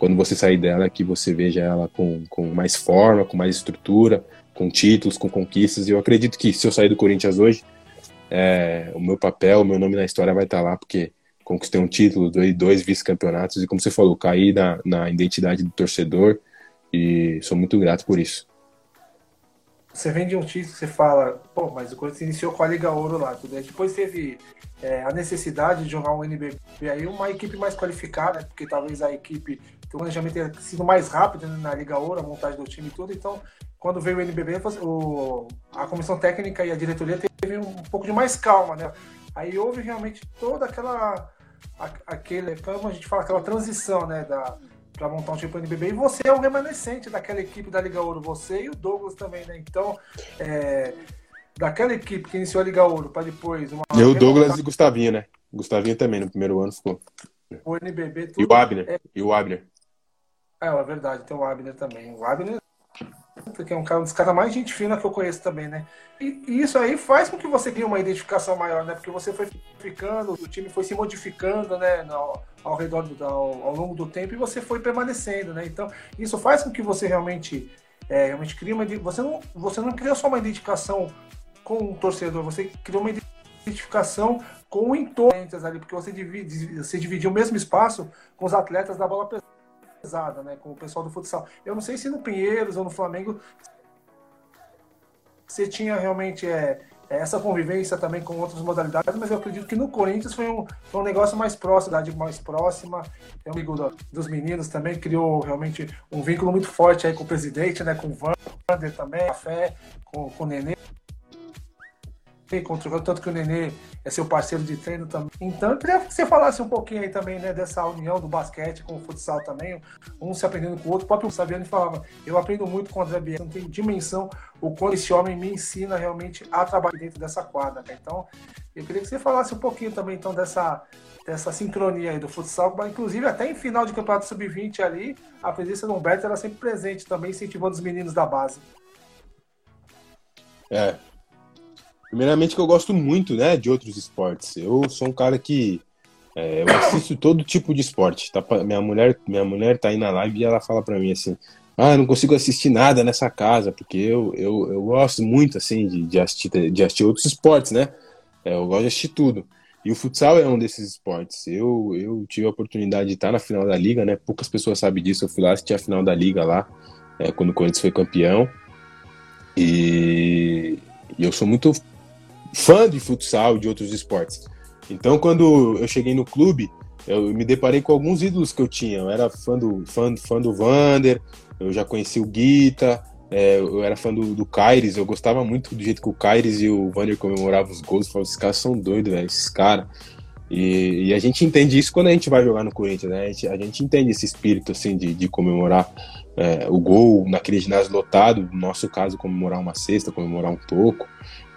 Speaker 2: quando você sair dela, que você veja ela com, com mais forma, com mais estrutura, com títulos, com conquistas. E eu acredito que se eu sair do Corinthians hoje, é, o meu papel, o meu nome na história vai estar lá, porque conquistei um título, dois, dois vice-campeonatos, e como você falou, caí na, na identidade do torcedor, e sou muito grato por isso.
Speaker 1: Você vende um título, você fala, pô, mas o Corinthians iniciou com a Liga Ouro lá, tudo. Depois teve é, a necessidade de jogar um NBB aí, uma equipe mais qualificada, porque talvez a equipe, o planejamento tenha sido mais rápido né, na Liga Ouro, a montagem do time e tudo. Então, quando veio o NBB, o, a comissão técnica e a diretoria teve um pouco de mais calma, né? Aí houve realmente toda aquela aquele, como a gente fala, aquela transição, né, da para montar um time para NBB. E você é o remanescente daquela equipe da Liga Ouro, você e o Douglas também, né? Então, é, daquela equipe que iniciou a Liga Ouro para depois. Uma,
Speaker 2: eu, Douglas e Gustavinho, né? Gustavinho também no primeiro ano ficou.
Speaker 1: O NBB.
Speaker 2: Tudo, e o Abner. É... E o Abner.
Speaker 1: É, é verdade, tem o Abner também. O Abner que é um, cara, um dos caras mais gente fina que eu conheço também, né? E, e, isso aí faz com que você crie uma identificação maior, né? Porque você foi ficando, o time foi se modificando, né? Ao, ao redor do, ao, ao, longo do tempo e você foi permanecendo, né? Então, isso faz com que você realmente, é, realmente crie uma. Você não, você não criou só uma identificação com o um torcedor, você criou uma identificação com o entorno ali, porque você divide, você dividiu o mesmo espaço com os atletas da bola pesada pesada, né, com o pessoal do futsal. Eu não sei se no Pinheiros ou no Flamengo você tinha realmente é, essa convivência também com outras modalidades, mas eu acredito que no Corinthians foi um, um negócio mais próximo, da mais próxima. É um amigo do, dos meninos também, criou realmente um vínculo muito forte aí com o presidente, né, com o Vander também, Café, com, com o Nenê contra tanto que o Nenê é seu parceiro de treino também. Então, eu queria que você falasse um pouquinho aí também, né, dessa união do basquete com o futsal também, um se aprendendo com o outro. O próprio Sabiano falava, eu aprendo muito com o André Biel, não tem dimensão o quanto esse homem me ensina realmente a trabalhar dentro dessa quadra. Né? Então, eu queria que você falasse um pouquinho também, então, dessa, dessa sincronia aí do futsal, inclusive até em final de campeonato sub-20 ali, a presença do Humberto era sempre presente também, incentivando os meninos da base.
Speaker 2: É, Primeiramente que eu gosto muito, né, de outros esportes. Eu sou um cara que é, eu assisto todo tipo de esporte. Tá, minha mulher, minha mulher tá aí na live e ela fala para mim assim: "Ah, não consigo assistir nada nessa casa porque eu, eu, eu gosto muito assim de, de assistir de assistir outros esportes, né? É, eu gosto de assistir tudo. E o futsal é um desses esportes. Eu, eu tive a oportunidade de estar na final da liga, né? Poucas pessoas sabem disso. Eu fui lá assistir a final da liga lá, é, quando o Corinthians foi campeão. E, e eu sou muito fã de futsal de outros esportes. Então, quando eu cheguei no clube, eu me deparei com alguns ídolos que eu tinha. Eu era fã do, fã, fã do Vander, eu já conheci o Guita, é, eu era fã do, do Kyries, eu gostava muito do jeito que o Kyries e o Vander comemoravam os gols. Eu falava, esses caras são doidos, velho, esses caras. E, e, a gente entende isso quando a gente vai jogar no Corinthians, né? A gente, a gente entende esse espírito, assim, de, de comemorar é, o gol naquele ginásio lotado, no nosso caso, comemorar uma cesta, comemorar um toco.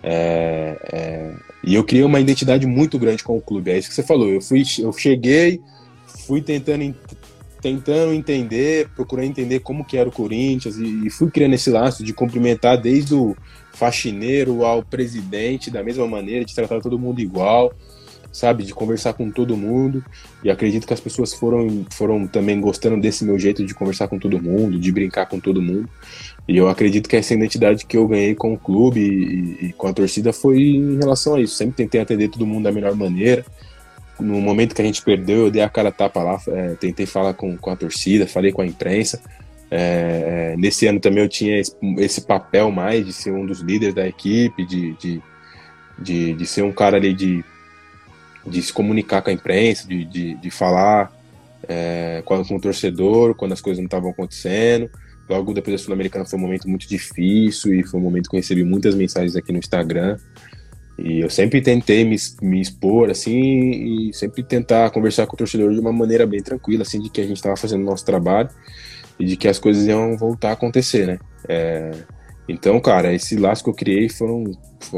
Speaker 2: É, é, e eu criei uma identidade muito grande com o clube. É isso que você falou. Eu fui, eu cheguei, fui tentando, tentando entender, procurando entender como que era o Corinthians e, e fui criando esse laço de cumprimentar desde o faxineiro ao presidente da mesma maneira, de tratar todo mundo igual, sabe, de conversar com todo mundo. E acredito que as pessoas foram, foram também gostando desse meu jeito de conversar com todo mundo, de brincar com todo mundo. E eu acredito que essa identidade que eu ganhei com o clube e, e, com a torcida foi em relação a isso. Sempre tentei atender todo mundo da melhor maneira. No momento que a gente perdeu, eu dei a cara tapa lá, é, tentei falar com, com a torcida, falei com a imprensa. É, é, nesse ano também eu tinha esse, esse, papel mais de ser um dos líderes da equipe, de, de, de, de ser um cara ali de, de se comunicar com a imprensa, de, de, de falar é, com, com o torcedor quando as coisas não estavam acontecendo. Logo depois da Sul-Americana foi um momento muito difícil e foi um momento que eu recebi muitas mensagens aqui no Instagram. E eu sempre tentei me, me expor, assim, e sempre tentar conversar com o torcedor de uma maneira bem tranquila, assim, de que a gente estava fazendo o nosso trabalho e de que as coisas iam voltar a acontecer, né? É, então, cara, esse laço que eu criei foram,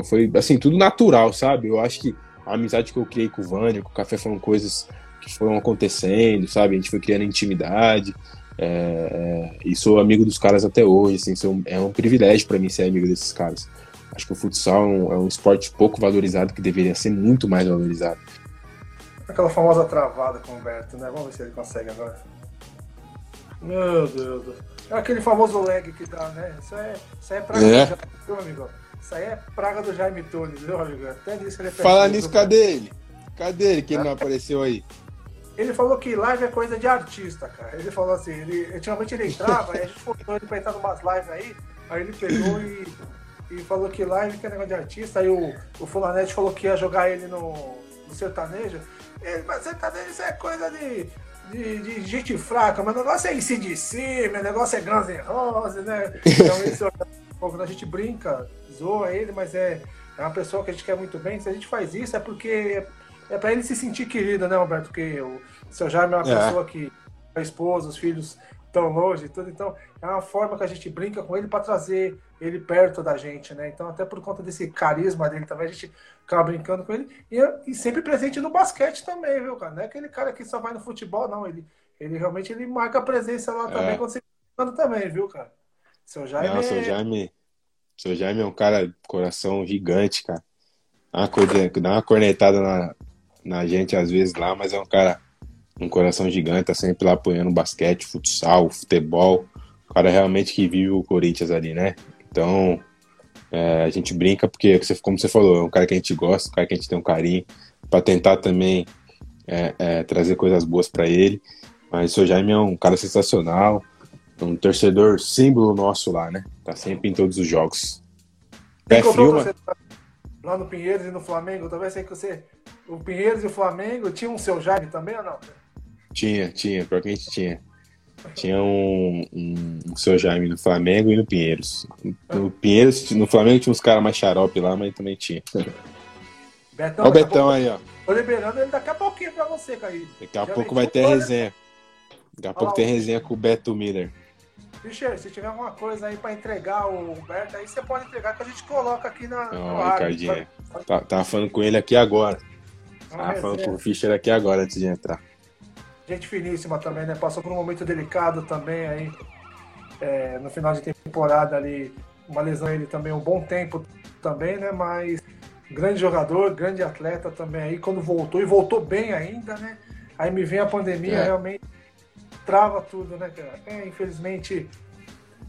Speaker 2: foi, assim, tudo natural, sabe? Eu acho que a amizade que eu criei com o Vânia, com o Café, foram coisas que foram acontecendo, sabe? A gente foi criando intimidade, é, é, e sou amigo dos caras até hoje, assim, sou, é um privilégio para mim ser amigo desses caras. Acho que o futsal é um, é um esporte pouco valorizado que deveria ser muito mais valorizado.
Speaker 1: Aquela famosa travada com o Humberto, né? Vamos ver se ele consegue agora. Meu Deus. É aquele famoso lag que dá, né? Isso é, isso é praga é. do Jaime, amigo? Isso aí é praga do Jaime Tunes, viu, amigo? Até nisso ele é
Speaker 2: Fala nisso, cadê ele? Cadê ele que ele não apareceu aí?
Speaker 1: Ele falou que live é coisa de artista, cara. Ele falou assim, ele, antigamente ele entrava, a gente forçou ele pra entrar numas lives aí, aí ele pegou e e falou que live que é negócio de artista. Aí o, o Fulanete falou que ia jogar ele no, no sertanejo. Ele, mas sertanejo isso é coisa de, de, de, gente fraca, o negócio é ICDC, meu negócio é Guns N' Roses, né? Então esse é quando a gente brinca, zoa ele, mas é, é uma pessoa que a gente quer muito bem. Se a gente faz isso é porque é, para ele se sentir querido, né, Roberto? Porque o seu Jaime é uma é. pessoa que a esposa, os filhos tão longe e tudo. Então, é uma forma que a gente brinca com ele para trazer ele perto da gente, né? Então, até por conta desse carisma dele também, a gente acaba brincando com ele. E, e sempre presente no basquete também, viu, cara? Não é aquele cara que só vai no futebol, não. Ele, ele realmente ele marca a presença lá também é. quando você tá também, viu, cara?
Speaker 2: Seu Jaime. Não, seu é Jaime. Seu Jaime é um cara coração gigante, cara. Dá uma, coisa, dá uma cornetada na, na gente às vezes lá, mas é um cara um coração gigante, tá sempre lá apoiando basquete, futsal, futebol. O cara realmente que vive o Corinthians ali, né? Então, é, a gente brinca porque, como você falou, é um cara que a gente gosta, um cara que a gente tem um carinho, para tentar também é, é, trazer coisas boas para ele. Mas o seu Jaime é um cara sensacional, um torcedor símbolo nosso lá, né? Tá sempre em todos os jogos.
Speaker 1: Pé frio, mas... Lá no Pinheiros e no Flamengo, talvez sei que você. O Pinheiros e o Flamengo tinham um seu Jaime também ou não?
Speaker 2: Tinha, tinha, pior que a gente tinha. Tinha um, um, um seu Jaime no Flamengo e no Pinheiros. No Pinheiros, no Flamengo tinha uns caras mais xarope lá, mas também tinha. Betão, Olha o Betão aí, ó.
Speaker 1: Tô liberando ele daqui a pouquinho pra você, Caí.
Speaker 2: Daqui a Já pouco vai ter resenha. Daqui a pouco tem resenha com o Beto Miller.
Speaker 1: Fischer, se tiver alguma coisa aí pra entregar o Humberto, aí você pode entregar que a gente coloca aqui na.
Speaker 2: Não, Ricardinho. Tá, tava falando com ele aqui agora. Tava falando com o Fischer aqui agora antes de entrar
Speaker 1: gente finíssima também, né? Passou por um momento delicado também aí é, no final de temporada ali, uma lesão ele também um bom tempo também, né? Mas grande jogador, grande atleta também aí quando voltou e voltou bem ainda, né? Aí me vem a pandemia, é. realmente trava tudo, né, cara? É, infelizmente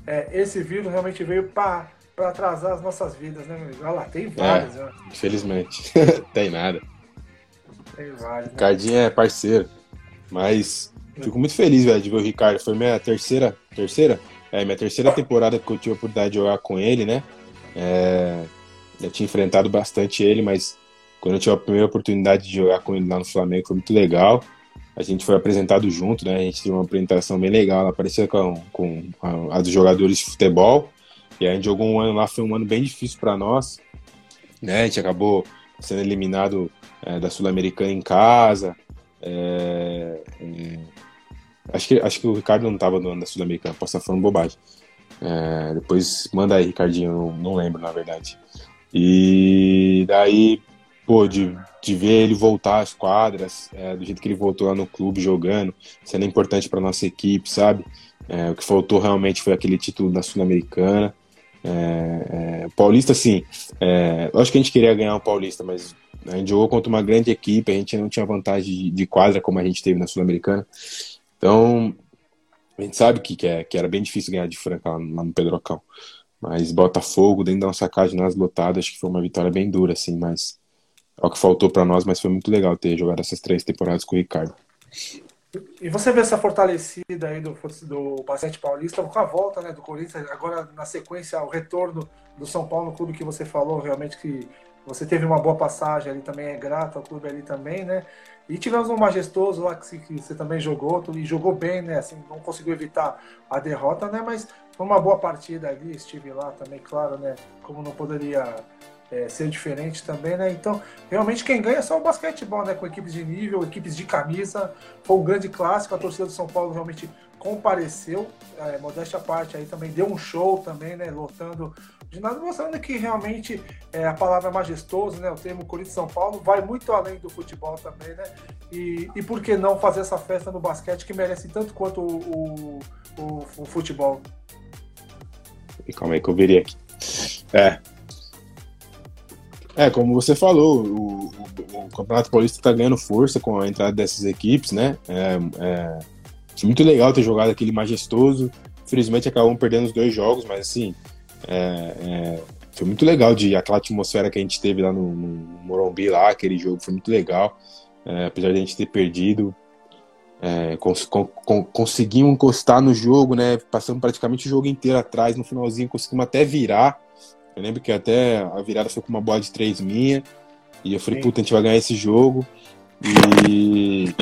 Speaker 1: é, esse vírus realmente veio para atrasar as nossas vidas, né, meu amigo? Olha lá, tem vários, é?
Speaker 2: Infelizmente. <laughs> tem nada.
Speaker 1: Tem vários. Né?
Speaker 2: Cardinho é parceiro. Mas fico muito feliz, velho, de ver o Ricardo. Foi minha terceira, terceira? É, minha terceira temporada que eu tive a oportunidade de jogar com ele, né? É, eu tinha enfrentado bastante ele, mas quando eu tive a primeira oportunidade de jogar com ele lá no Flamengo foi muito legal. A gente foi apresentado junto, né? A gente teve uma apresentação bem legal. Ela aparecia com, com a, a dos jogadores de futebol. E a gente jogou um ano lá, foi um ano bem difícil para nós. Né? A gente acabou sendo eliminado é, da Sul-Americana em casa. É, é, acho, que, acho que o Ricardo não estava no ano da Sul-Americana, posso estar falando bobagem. É, depois manda aí, Ricardinho, eu não, lembro na verdade. E daí, pô, de, de ver ele voltar às quadras, é, do jeito que ele voltou lá no clube jogando, sendo importante para nossa equipe, sabe? É, o que faltou realmente foi aquele título da Sul-Americana. É, é, Paulista, sim. É, lógico que a gente queria ganhar o Paulista, mas a gente jogou contra uma grande equipe, a gente não tinha vantagem de, quadra como a gente teve na Sul-Americana. Então, a gente sabe que, que, é, que, era bem difícil ganhar de Franca lá, lá no Pedrocão. Mas Botafogo, dentro da nossa casa nós lotadas, acho que foi uma vitória bem dura, assim, mas é o que faltou para nós, mas foi muito legal ter jogado essas três temporadas com o Ricardo.
Speaker 1: E você vê essa fortalecida aí do, do basquete paulista com a volta né, do Corinthians, agora na sequência, o retorno do São Paulo clube que você falou, realmente que você teve uma boa passagem ali também, é grato ao clube ali também, né? E tivemos um majestoso lá que, que você também jogou, e jogou bem, né? Assim, não conseguiu evitar a derrota, né? Mas foi uma boa partida ali, estive lá também, claro, né? Como não poderia é, ser diferente também, né? Então, realmente quem ganha é só o basquetebol, né? Com equipes de nível, equipes de camisa. Foi um grande clássico, a torcida do São Paulo realmente compareceu, é, modéstia à parte, aí também deu um show também, né? Lotando de nada, mostrando que realmente é, a palavra majestoso, né? O termo Corinthians São Paulo vai muito além do futebol também, né? E, e por que não fazer essa festa no basquete que merece tanto quanto o, o, o, o futebol?
Speaker 2: E calma aí que eu virei aqui. É, é, como você falou, o, o, o Campeonato Paulista está ganhando força com a entrada dessas equipes, né? É, é, muito legal ter jogado aquele majestoso. Infelizmente acabamos perdendo os dois jogos, mas assim, é, é, foi muito legal de aquela atmosfera que a gente teve lá no, no Morumbi, lá, aquele jogo foi muito legal. É, apesar de a gente ter perdido, é, cons, con, conseguimos encostar no jogo, né? Passamos praticamente o jogo inteiro atrás, no finalzinho conseguimos até virar. Eu lembro que até a virada foi com uma bola de três minha. E eu falei, puta, a gente vai ganhar esse jogo. E.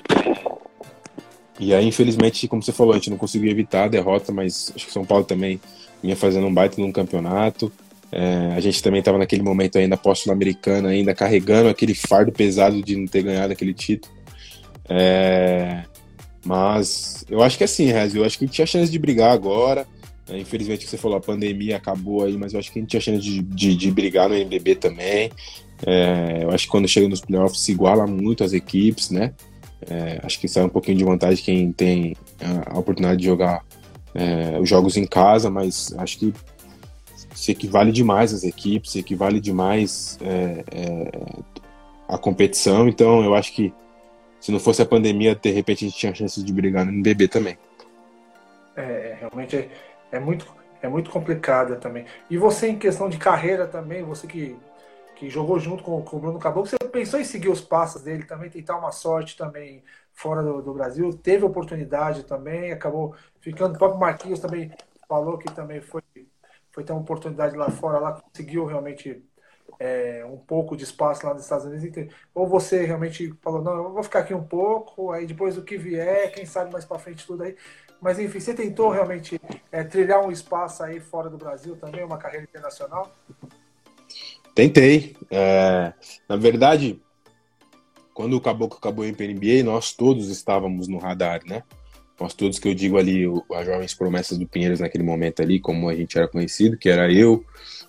Speaker 2: E aí, infelizmente, como você falou, a gente não conseguiu evitar a derrota, mas acho que São Paulo também vinha fazendo um baita num campeonato. É, a gente também estava naquele momento ainda pós-sul-americana, ainda carregando aquele fardo pesado de não ter ganhado aquele título. É, mas eu acho que é assim, Rez, eu acho que a gente tinha chance de brigar agora. É, infelizmente, você falou, a pandemia acabou aí, mas eu acho que a gente tinha chance de, de, de brigar no NBB também. É, eu acho que quando chega nos playoffs se iguala muito as equipes, né? É, acho que sai um pouquinho de vantagem quem tem a, a oportunidade de jogar é, os jogos em casa, mas acho que se equivale demais as equipes, se equivale demais é, é, a competição. Então, eu acho que se não fosse a pandemia, de repente a gente tinha chance de brigar no NBB também.
Speaker 1: É, realmente é muito, é muito complicada também. E você, em questão de carreira também, você que, que jogou junto com, com o Bruno Caboclo, você pensou em seguir os passos dele também, tentar uma sorte também fora do, do Brasil? Teve oportunidade também, acabou ficando. O próprio Marquinhos também falou que também foi, foi ter uma oportunidade lá fora, lá conseguiu realmente é, um pouco de espaço lá nos Estados Unidos. Ou você realmente falou, não, eu vou ficar aqui um pouco, aí depois do que vier, quem sabe mais para frente tudo aí. Mas enfim, você tentou realmente é, trilhar um espaço aí fora do Brasil também, uma carreira internacional?
Speaker 2: Tentei. É, na verdade, quando o Caboclo acabou em PNBA, nós todos estávamos no radar, né? Nós todos que eu digo ali, as jovens promessas do Pinheiros naquele momento ali, como a gente era conhecido, que era eu,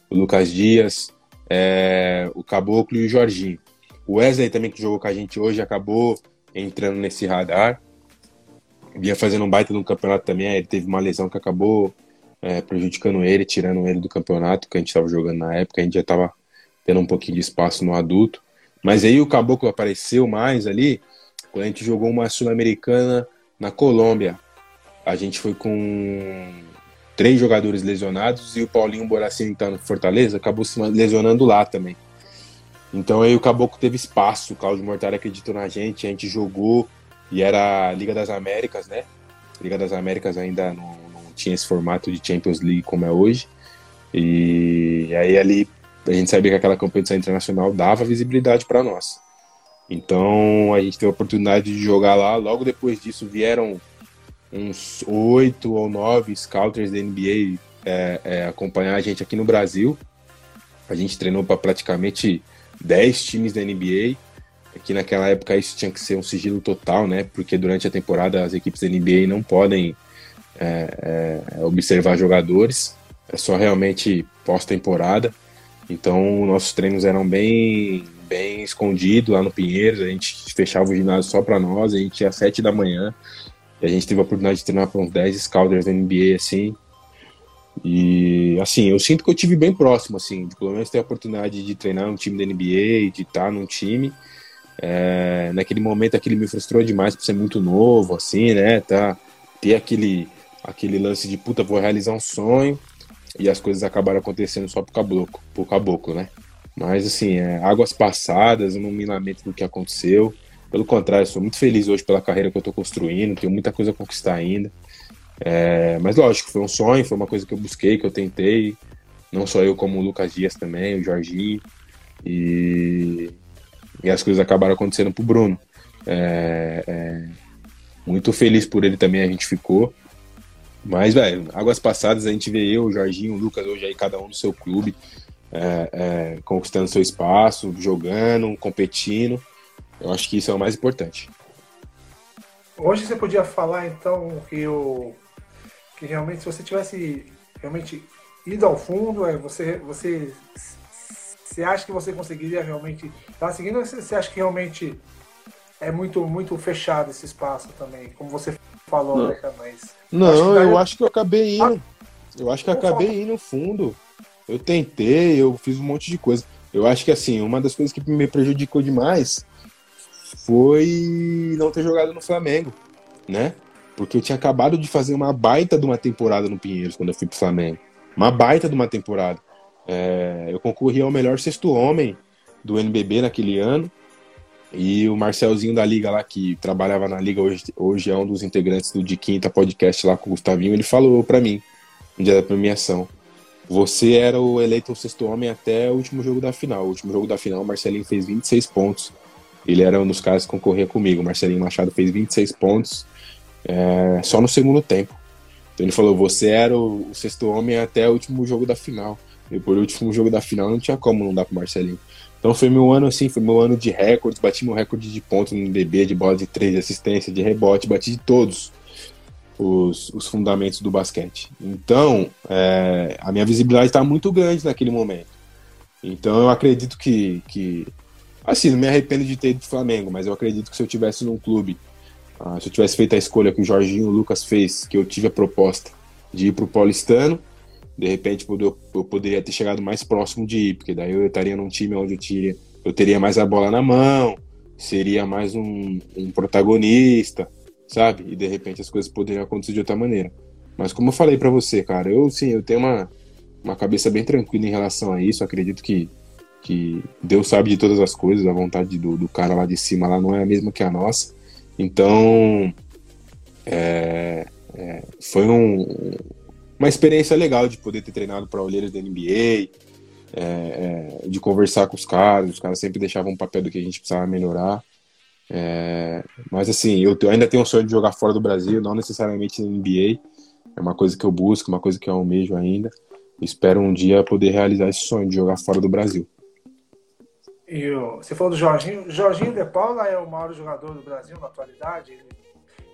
Speaker 2: o Lucas Dias, é, o Caboclo e o Jorginho. O Wesley também, que jogou com a gente hoje, acabou entrando nesse radar vinha fazendo um baita no campeonato também, ele teve uma lesão que acabou é, prejudicando ele, tirando ele do campeonato que a gente estava jogando na época, a gente já estava tendo um pouquinho de espaço no adulto. Mas aí o Caboclo apareceu mais ali quando a gente jogou uma Sul-Americana na Colômbia. A gente foi com três jogadores lesionados e o Paulinho Boracini, que tá no Fortaleza, acabou se lesionando lá também. Então aí o Caboclo teve espaço, o Claudio Mortari acreditou na gente, a gente jogou, e era a Liga das Américas, né? Liga das Américas ainda não, não tinha esse formato de Champions League como é hoje. E aí ali a gente sabia que aquela competição internacional dava visibilidade para nós. Então a gente teve a oportunidade de jogar lá. Logo depois disso vieram uns oito ou nove scouters da NBA é, é, acompanhar a gente aqui no Brasil. A gente treinou para praticamente 10 times da NBA que naquela época isso tinha que ser um sigilo total, né? Porque durante a temporada as equipes da NBA não podem é, é, observar jogadores, é só realmente pós-temporada. Então nossos treinos eram bem bem escondidos lá no Pinheiros, a gente fechava o ginásio só para nós, a gente ia às sete da manhã, e a gente teve a oportunidade de treinar para uns 10 scouters da NBA, assim, e assim, eu sinto que eu tive bem próximo, assim, de pelo menos ter a oportunidade de treinar um time da NBA, de estar num time, é, naquele momento aquele me frustrou demais por ser muito novo, assim, né? Tá, ter aquele, aquele lance de puta, vou realizar um sonho e as coisas acabaram acontecendo só por caboclo, por caboclo né? Mas assim, é, águas passadas, eu não me lamento do que aconteceu. Pelo contrário, sou muito feliz hoje pela carreira que eu estou construindo, tenho muita coisa a conquistar ainda. É, mas lógico, foi um sonho, foi uma coisa que eu busquei, que eu tentei. Não só eu, como o Lucas Dias também, o Jorginho. E, e as coisas acabaram acontecendo pro Bruno. É, é, muito feliz por ele também, a gente ficou. Mas, velho, águas passadas, a gente vê eu, o Jorginho, o Lucas, hoje aí, cada um no seu clube. é, é, conquistando seu espaço, jogando, competindo. Eu acho que isso é o mais importante.
Speaker 1: Hoje você podia falar então que o que realmente se você tivesse realmente ido ao fundo, é você você você acha que você conseguiria realmente estar tá seguindo? Ou você acha que realmente é muito muito fechado esse espaço também, como você falou,
Speaker 2: não.
Speaker 1: né, mas
Speaker 2: não, acho eu daí... acho que eu acabei indo. Eu acho que eu acabei indo no fundo. Eu tentei, eu fiz um monte de coisa. Eu acho que assim, uma das coisas que me prejudicou demais foi não ter jogado no Flamengo, né? Porque eu tinha acabado de fazer uma baita de uma temporada no Pinheiros quando eu fui pro Flamengo. Uma baita de uma temporada. É, eu concorri ao melhor sexto homem do NBB naquele ano. E o Marcelzinho da Liga lá, que trabalhava na Liga, hoje, hoje é um dos integrantes do De Quinta Podcast lá com o Gustavinho, ele falou para mim, no dia da premiação, você era o eleito o sexto homem até o último jogo da final. O último jogo da final, o Marcelinho fez 26 pontos. Ele era um dos caras que concorria comigo. O Marcelinho Machado fez 26 pontos é, só no segundo tempo. Então ele falou: você era o, o, sexto homem até o último jogo da final. Depois do último jogo da final não tinha como não dar pro Marcelinho. Então foi meu ano assim, foi meu ano de recordes, bati meu recorde de pontos no DB, de bola de três, de assistência, de rebote, bati de todos os, os fundamentos do basquete. Então, é, a minha visibilidade está muito grande naquele momento. Então eu acredito que, que. Assim, não me arrependo de ter ido pro Flamengo, mas eu acredito que se eu tivesse num clube, ah, se eu tivesse feito a escolha que o Jorginho e o Lucas fez, que eu tive a proposta de ir pro Paulistano, de repente eu, poderia ter chegado mais próximo de ir, porque daí eu estaria num time onde eu, teria, eu teria mais a bola na mão, seria mais um, um protagonista, sabe? E de repente as coisas poderiam acontecer de outra maneira. Mas como eu falei para você, cara, eu sim, eu tenho uma, uma cabeça bem tranquila em relação a isso. Acredito que, que Deus sabe de todas as coisas, a vontade do, do cara lá de cima lá não é a mesma que a nossa. Então, é, é, foi um, uma experiência legal de poder ter treinado para olheiros da NBA, é, é, de conversar com os caras, os caras sempre deixavam um papel do que a gente precisava melhorar. É, mas assim, eu, ainda tenho um sonho de jogar fora do Brasil, não necessariamente na NBA. É uma coisa que eu busco, uma coisa que eu almejo ainda. Espero um dia poder realizar esse sonho de jogar fora do Brasil.
Speaker 1: E o, você falou do Jorginho. Jorginho De Paula é o maior jogador do Brasil na atualidade.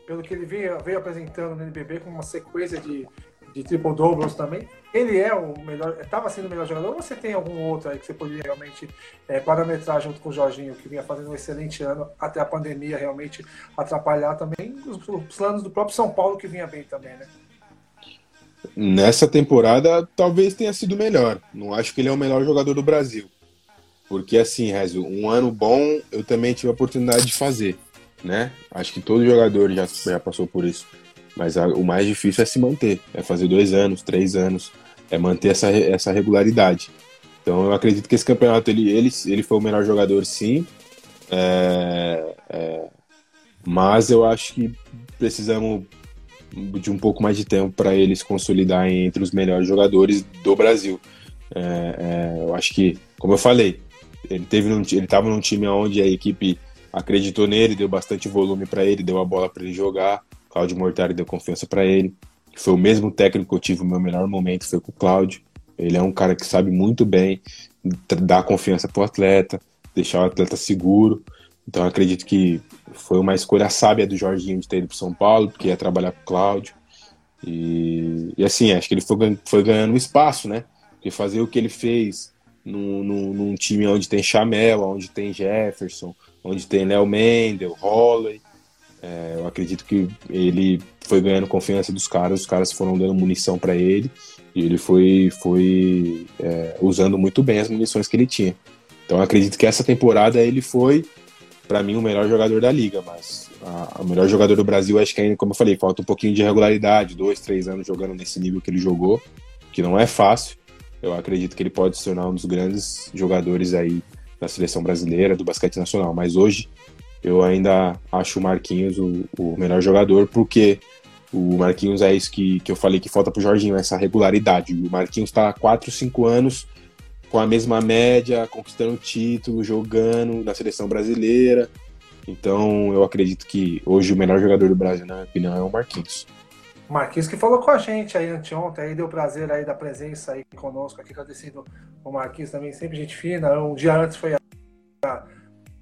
Speaker 1: Pelo que ele veio, veio apresentando no NBB com uma sequência de de triple doubles também. Ele é o melhor, estava sendo o melhor jogador. Ou você tem algum outro aí que você poderia realmente é, parametrar junto com o Jorginho, que vinha fazendo um excelente ano até a pandemia realmente atrapalhar também os, os planos do próprio São Paulo que vinha bem também, né?
Speaker 2: Nessa temporada, talvez tenha sido melhor. Não acho que ele é o melhor jogador do Brasil. Porque, assim, Rezo, um ano bom eu também tive a oportunidade de fazer, né? Acho que todo jogador já, já passou por isso. Mas a, o mais difícil é se manter, é fazer dois anos, três anos, é manter essa, essa regularidade. Então eu acredito que esse campeonato ele, ele, ele foi o melhor jogador, sim. É, é, mas eu acho que precisamos de um pouco mais de tempo para ele se consolidar entre os melhores jogadores do Brasil. É, é eu acho que, como eu falei, ele teve num, ele estava num time onde a equipe acreditou nele, deu bastante volume para ele, deu a bola para ele jogar. Cláudio Mortari deu confiança para ele. Foi o mesmo técnico que eu tive o meu melhor momento, foi com o Cláudio. Ele é um cara que sabe muito bem dar confiança pro atleta, deixar o atleta seguro. Então acredito que foi uma escolha sábia do Jorginho de ter ido pro São Paulo, porque ia trabalhar com o Cláudio. E, e assim, acho que ele foi, foi ganhando espaço, né? Porque fazer o que ele fez num, num, num time onde tem Chamel, onde tem Jefferson, onde tem Léo Mendel, Holley, é, eu acredito que ele foi ganhando confiança dos caras, os caras foram dando munição para ele e ele foi, foi é, usando muito bem as munições que ele tinha. Então eu acredito que essa temporada ele foi, para mim, o melhor jogador da liga, mas o melhor jogador do Brasil, acho que ainda, como eu falei, falta um pouquinho de regularidade, dois, três anos jogando nesse nível que ele jogou, que não é fácil. Eu acredito que ele pode se tornar um dos grandes jogadores aí da seleção brasileira, do basquete nacional, mas hoje eu ainda acho o Marquinhos o, o melhor jogador, porque o Marquinhos é isso que, que eu falei que falta pro Jorginho, essa regularidade. O Marquinhos está há 4, 5 anos com a mesma média, conquistando título, jogando na seleção brasileira. Então eu acredito que hoje o melhor jogador do Brasil, na minha opinião, é o Marquinhos.
Speaker 1: Marquinhos que falou com a gente aí anteontem, aí deu prazer aí da presença aí conosco aqui, agradecendo o Marquinhos também, sempre gente fina. Um dia antes foi a,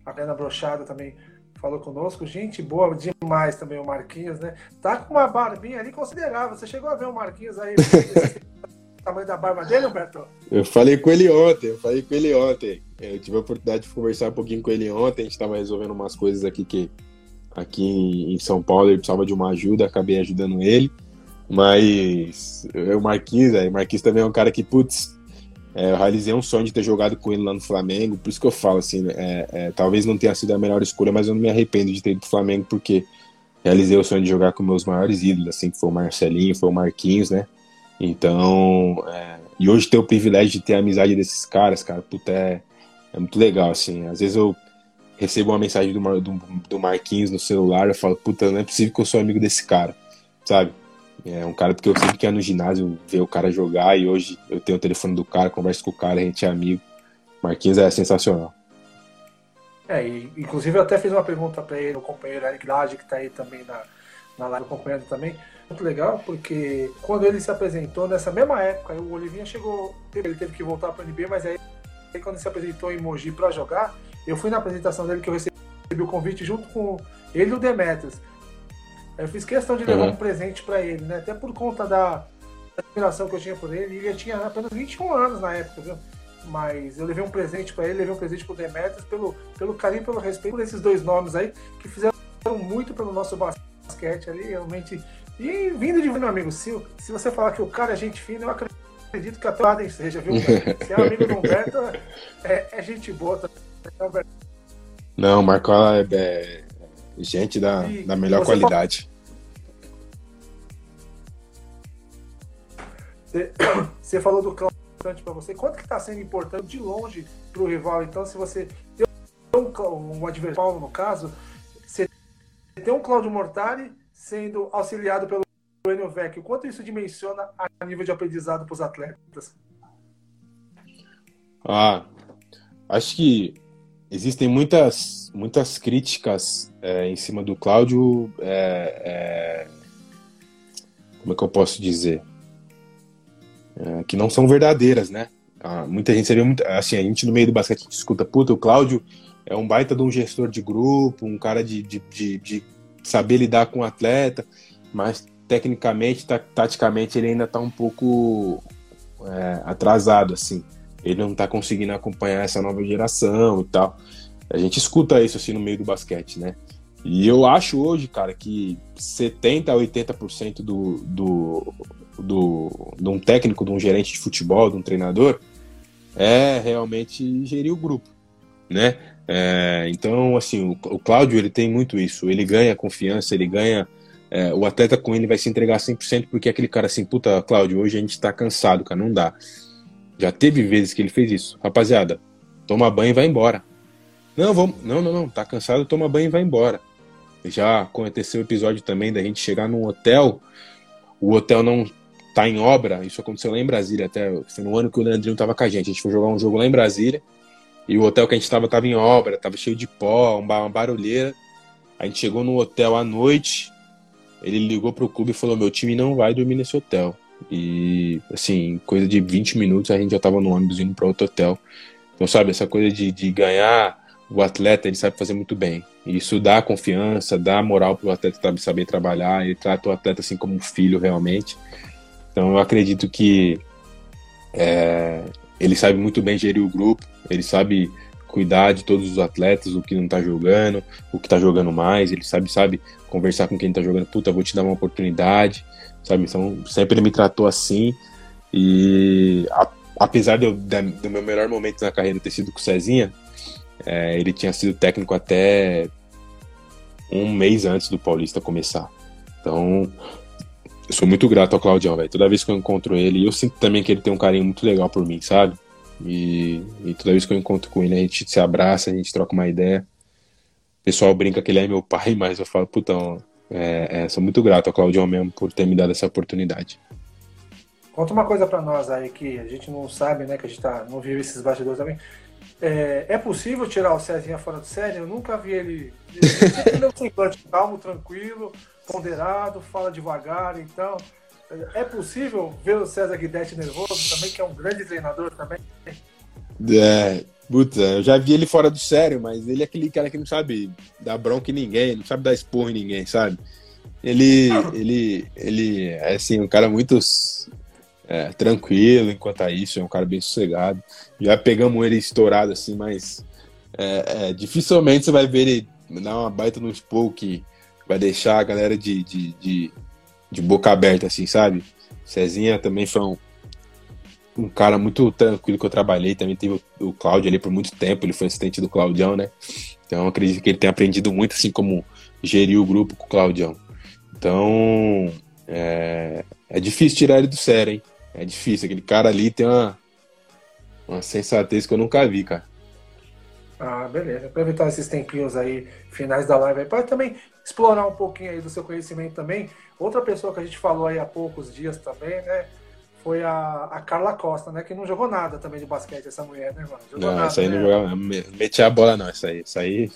Speaker 1: a Brochada também falou conosco. Gente boa demais também o Marquinhos, né? Tá com uma barbinha ali considerável. Você chegou a ver o Marquinhos aí? o <laughs> tamanho da barba dele, Humberto?
Speaker 2: Eu falei com ele ontem, eu falei com ele ontem. Eu tive a oportunidade de conversar um pouquinho com ele ontem. A gente tava resolvendo umas coisas aqui que aqui em São Paulo ele precisava de uma ajuda, acabei ajudando ele. Mas o Marquinhos, o Marquinhos também é um cara que, putz, é, eu realizei um sonho de ter jogado com ele lá no Flamengo, por isso que eu falo assim, é, é, talvez não tenha sido a melhor escolha, mas eu não me arrependo de ter ido pro Flamengo, porque realizei o sonho de jogar com meus maiores ídolos, assim, que foi o Marcelinho, foi o Marquinhos, né? Então, é, e hoje ter o privilégio de ter a amizade desses caras, cara, puta, é, é muito legal, assim. Às vezes eu recebo uma mensagem do, do, do Marquinhos no celular, eu falo, puta, não é possível que eu sou amigo desse cara, sabe? É um cara porque eu sempre que no ginásio ver o cara jogar e hoje eu tenho o telefone do cara, converso com o cara, a gente é amigo. Marquinhos é sensacional.
Speaker 1: É, e, inclusive eu até fiz uma pergunta para ele, o companheiro Eric Lage, que está aí também na, na live acompanhando também. Muito legal, porque quando ele se apresentou, nessa mesma época, o Olivinha chegou, ele teve que voltar para o NB, mas aí, aí quando ele se apresentou em Mogi para jogar, eu fui na apresentação dele que eu recebi o convite junto com ele e o Demetrius. Eu fiz questão de levar uhum. um presente para ele, né? Até por conta da admiração que eu tinha por ele. Ele tinha apenas 21 anos na época, viu? Mas eu levei um presente para ele, levei um presente pro Demetrius pelo, pelo carinho, pelo respeito por esses dois nomes aí, que fizeram muito pelo nosso basquete ali, realmente. E vindo de meu amigo Sil, se você falar que o cara é gente fina, eu acredito que até o seja, viu? <laughs> Se é amigo do Humberto, é, é gente boa também.
Speaker 2: Não, Marcola é, é gente da, da melhor qualidade. <coughs>
Speaker 1: Você falou do Cláudio importante para você. Quanto que está sendo importante de longe para o rival? Então, se você tem um, um adversário, no caso, você tem um Cláudio Mortari sendo auxiliado pelo Enio Vecchio. Quanto isso dimensiona a nível de aprendizado para os atletas?
Speaker 2: Ah, acho que existem muitas, muitas críticas é, em cima do Cláudio. É, é, como é que eu posso dizer? É, que não são verdadeiras, né? Ah, muita gente sabia muito, assim, a gente no meio do basquete escuta, puta, o Cláudio é um baita de um gestor de grupo, um cara de, de, de, de saber lidar com o atleta, mas tecnicamente, taticamente, ele ainda está um pouco é, atrasado, assim. Ele não está conseguindo acompanhar essa nova geração e tal. A gente escuta isso assim no meio do basquete, né? E eu acho hoje, cara, que 70 a 80% do, do, do, de um técnico, de um gerente de futebol, de um treinador, é realmente gerir o grupo, né? É, então, assim, o, o Cláudio, ele tem muito isso. Ele ganha confiança, ele ganha... É, o atleta com ele vai se entregar 100% porque aquele cara assim, puta, Cláudio, hoje a gente tá cansado, cara, não dá. Já teve vezes que ele fez isso. Rapaziada, toma banho e vai embora. Não, vamos, não, não, não, tá cansado, toma banho e vai embora. Já aconteceu o episódio também da gente chegar num hotel, o hotel não tá em obra, isso aconteceu lá em Brasília, até foi no ano que o Leandrinho tava com a gente. A gente foi jogar um jogo lá em Brasília, e o hotel que a gente tava tava em obra, tava cheio de pó, uma barulheira. A gente chegou no hotel à noite, ele ligou pro clube e falou: Meu time não vai dormir nesse hotel. E, assim, coisa de 20 minutos a gente já tava no ônibus indo para outro hotel. Então, sabe, essa coisa de, de ganhar o atleta, ele sabe fazer muito bem. Isso dá confiança, dá moral pro atleta saber trabalhar, ele trata o atleta assim como um filho realmente. Então eu acredito que é, ele sabe muito bem gerir o grupo, ele sabe cuidar de todos os atletas, o que não tá jogando, o que tá jogando mais, ele sabe, sabe conversar com quem tá jogando, puta, vou te dar uma oportunidade, sabe? Então sempre ele me tratou assim e a, apesar de, do meu melhor momento na carreira ter sido com o Cezinha, é, ele tinha sido técnico até um mês antes do Paulista começar. Então, eu sou muito grato ao Claudião, velho. Toda vez que eu encontro ele, eu sinto também que ele tem um carinho muito legal por mim, sabe? E, e toda vez que eu encontro com ele, a gente se abraça, a gente troca uma ideia. O pessoal brinca que ele é meu pai, <laughs> mas eu falo, putão, é, é, sou muito grato ao Claudião mesmo por ter me dado essa oportunidade.
Speaker 1: Conta uma coisa para nós aí que a gente não sabe, né? Que a gente tá, não vive esses bastidores também. É, é possível tirar o Cezinha fora do sério? Eu nunca vi ele. Ele sempre um semblante calmo, tranquilo ponderado, fala devagar, então é possível ver o César Guidetti nervoso também, que é um grande treinador também?
Speaker 2: É, puta, eu já vi ele fora do sério, mas ele é aquele cara que não sabe dar bronca em ninguém, não sabe dar esporro em ninguém, sabe? Ele, ele, ele é assim, um cara muito é, tranquilo enquanto a isso, é um cara bem sossegado. Já pegamos ele estourado assim, mas é, é, dificilmente você vai ver ele dar uma baita no esporro que vai deixar a galera de, de, de, de boca aberta, assim, sabe? Cezinha também foi um, um cara muito tranquilo que eu trabalhei. Também teve o, Cláudio ali por muito tempo, ele foi assistente do Claudião, né? Então acredito que ele tem aprendido muito, assim como gerir o grupo com o Claudião. Então é, é difícil tirar ele do sério, hein? É difícil. Aquele cara ali tem uma, uma sensatez que eu nunca vi, cara.
Speaker 1: Ah, beleza. Aproveitar esses tempinhos aí, finais da live aí, para também explorar um pouquinho aí do seu conhecimento também. Outra pessoa que a gente falou aí há poucos dias também, né? Foi a, a Carla Costa, né? Que não jogou nada também de basquete, essa mulher, né, mano? Jogou
Speaker 2: não,
Speaker 1: nada,
Speaker 2: essa aí
Speaker 1: né?
Speaker 2: não jogava. Metia a bola, não, essa aí. Essa aí.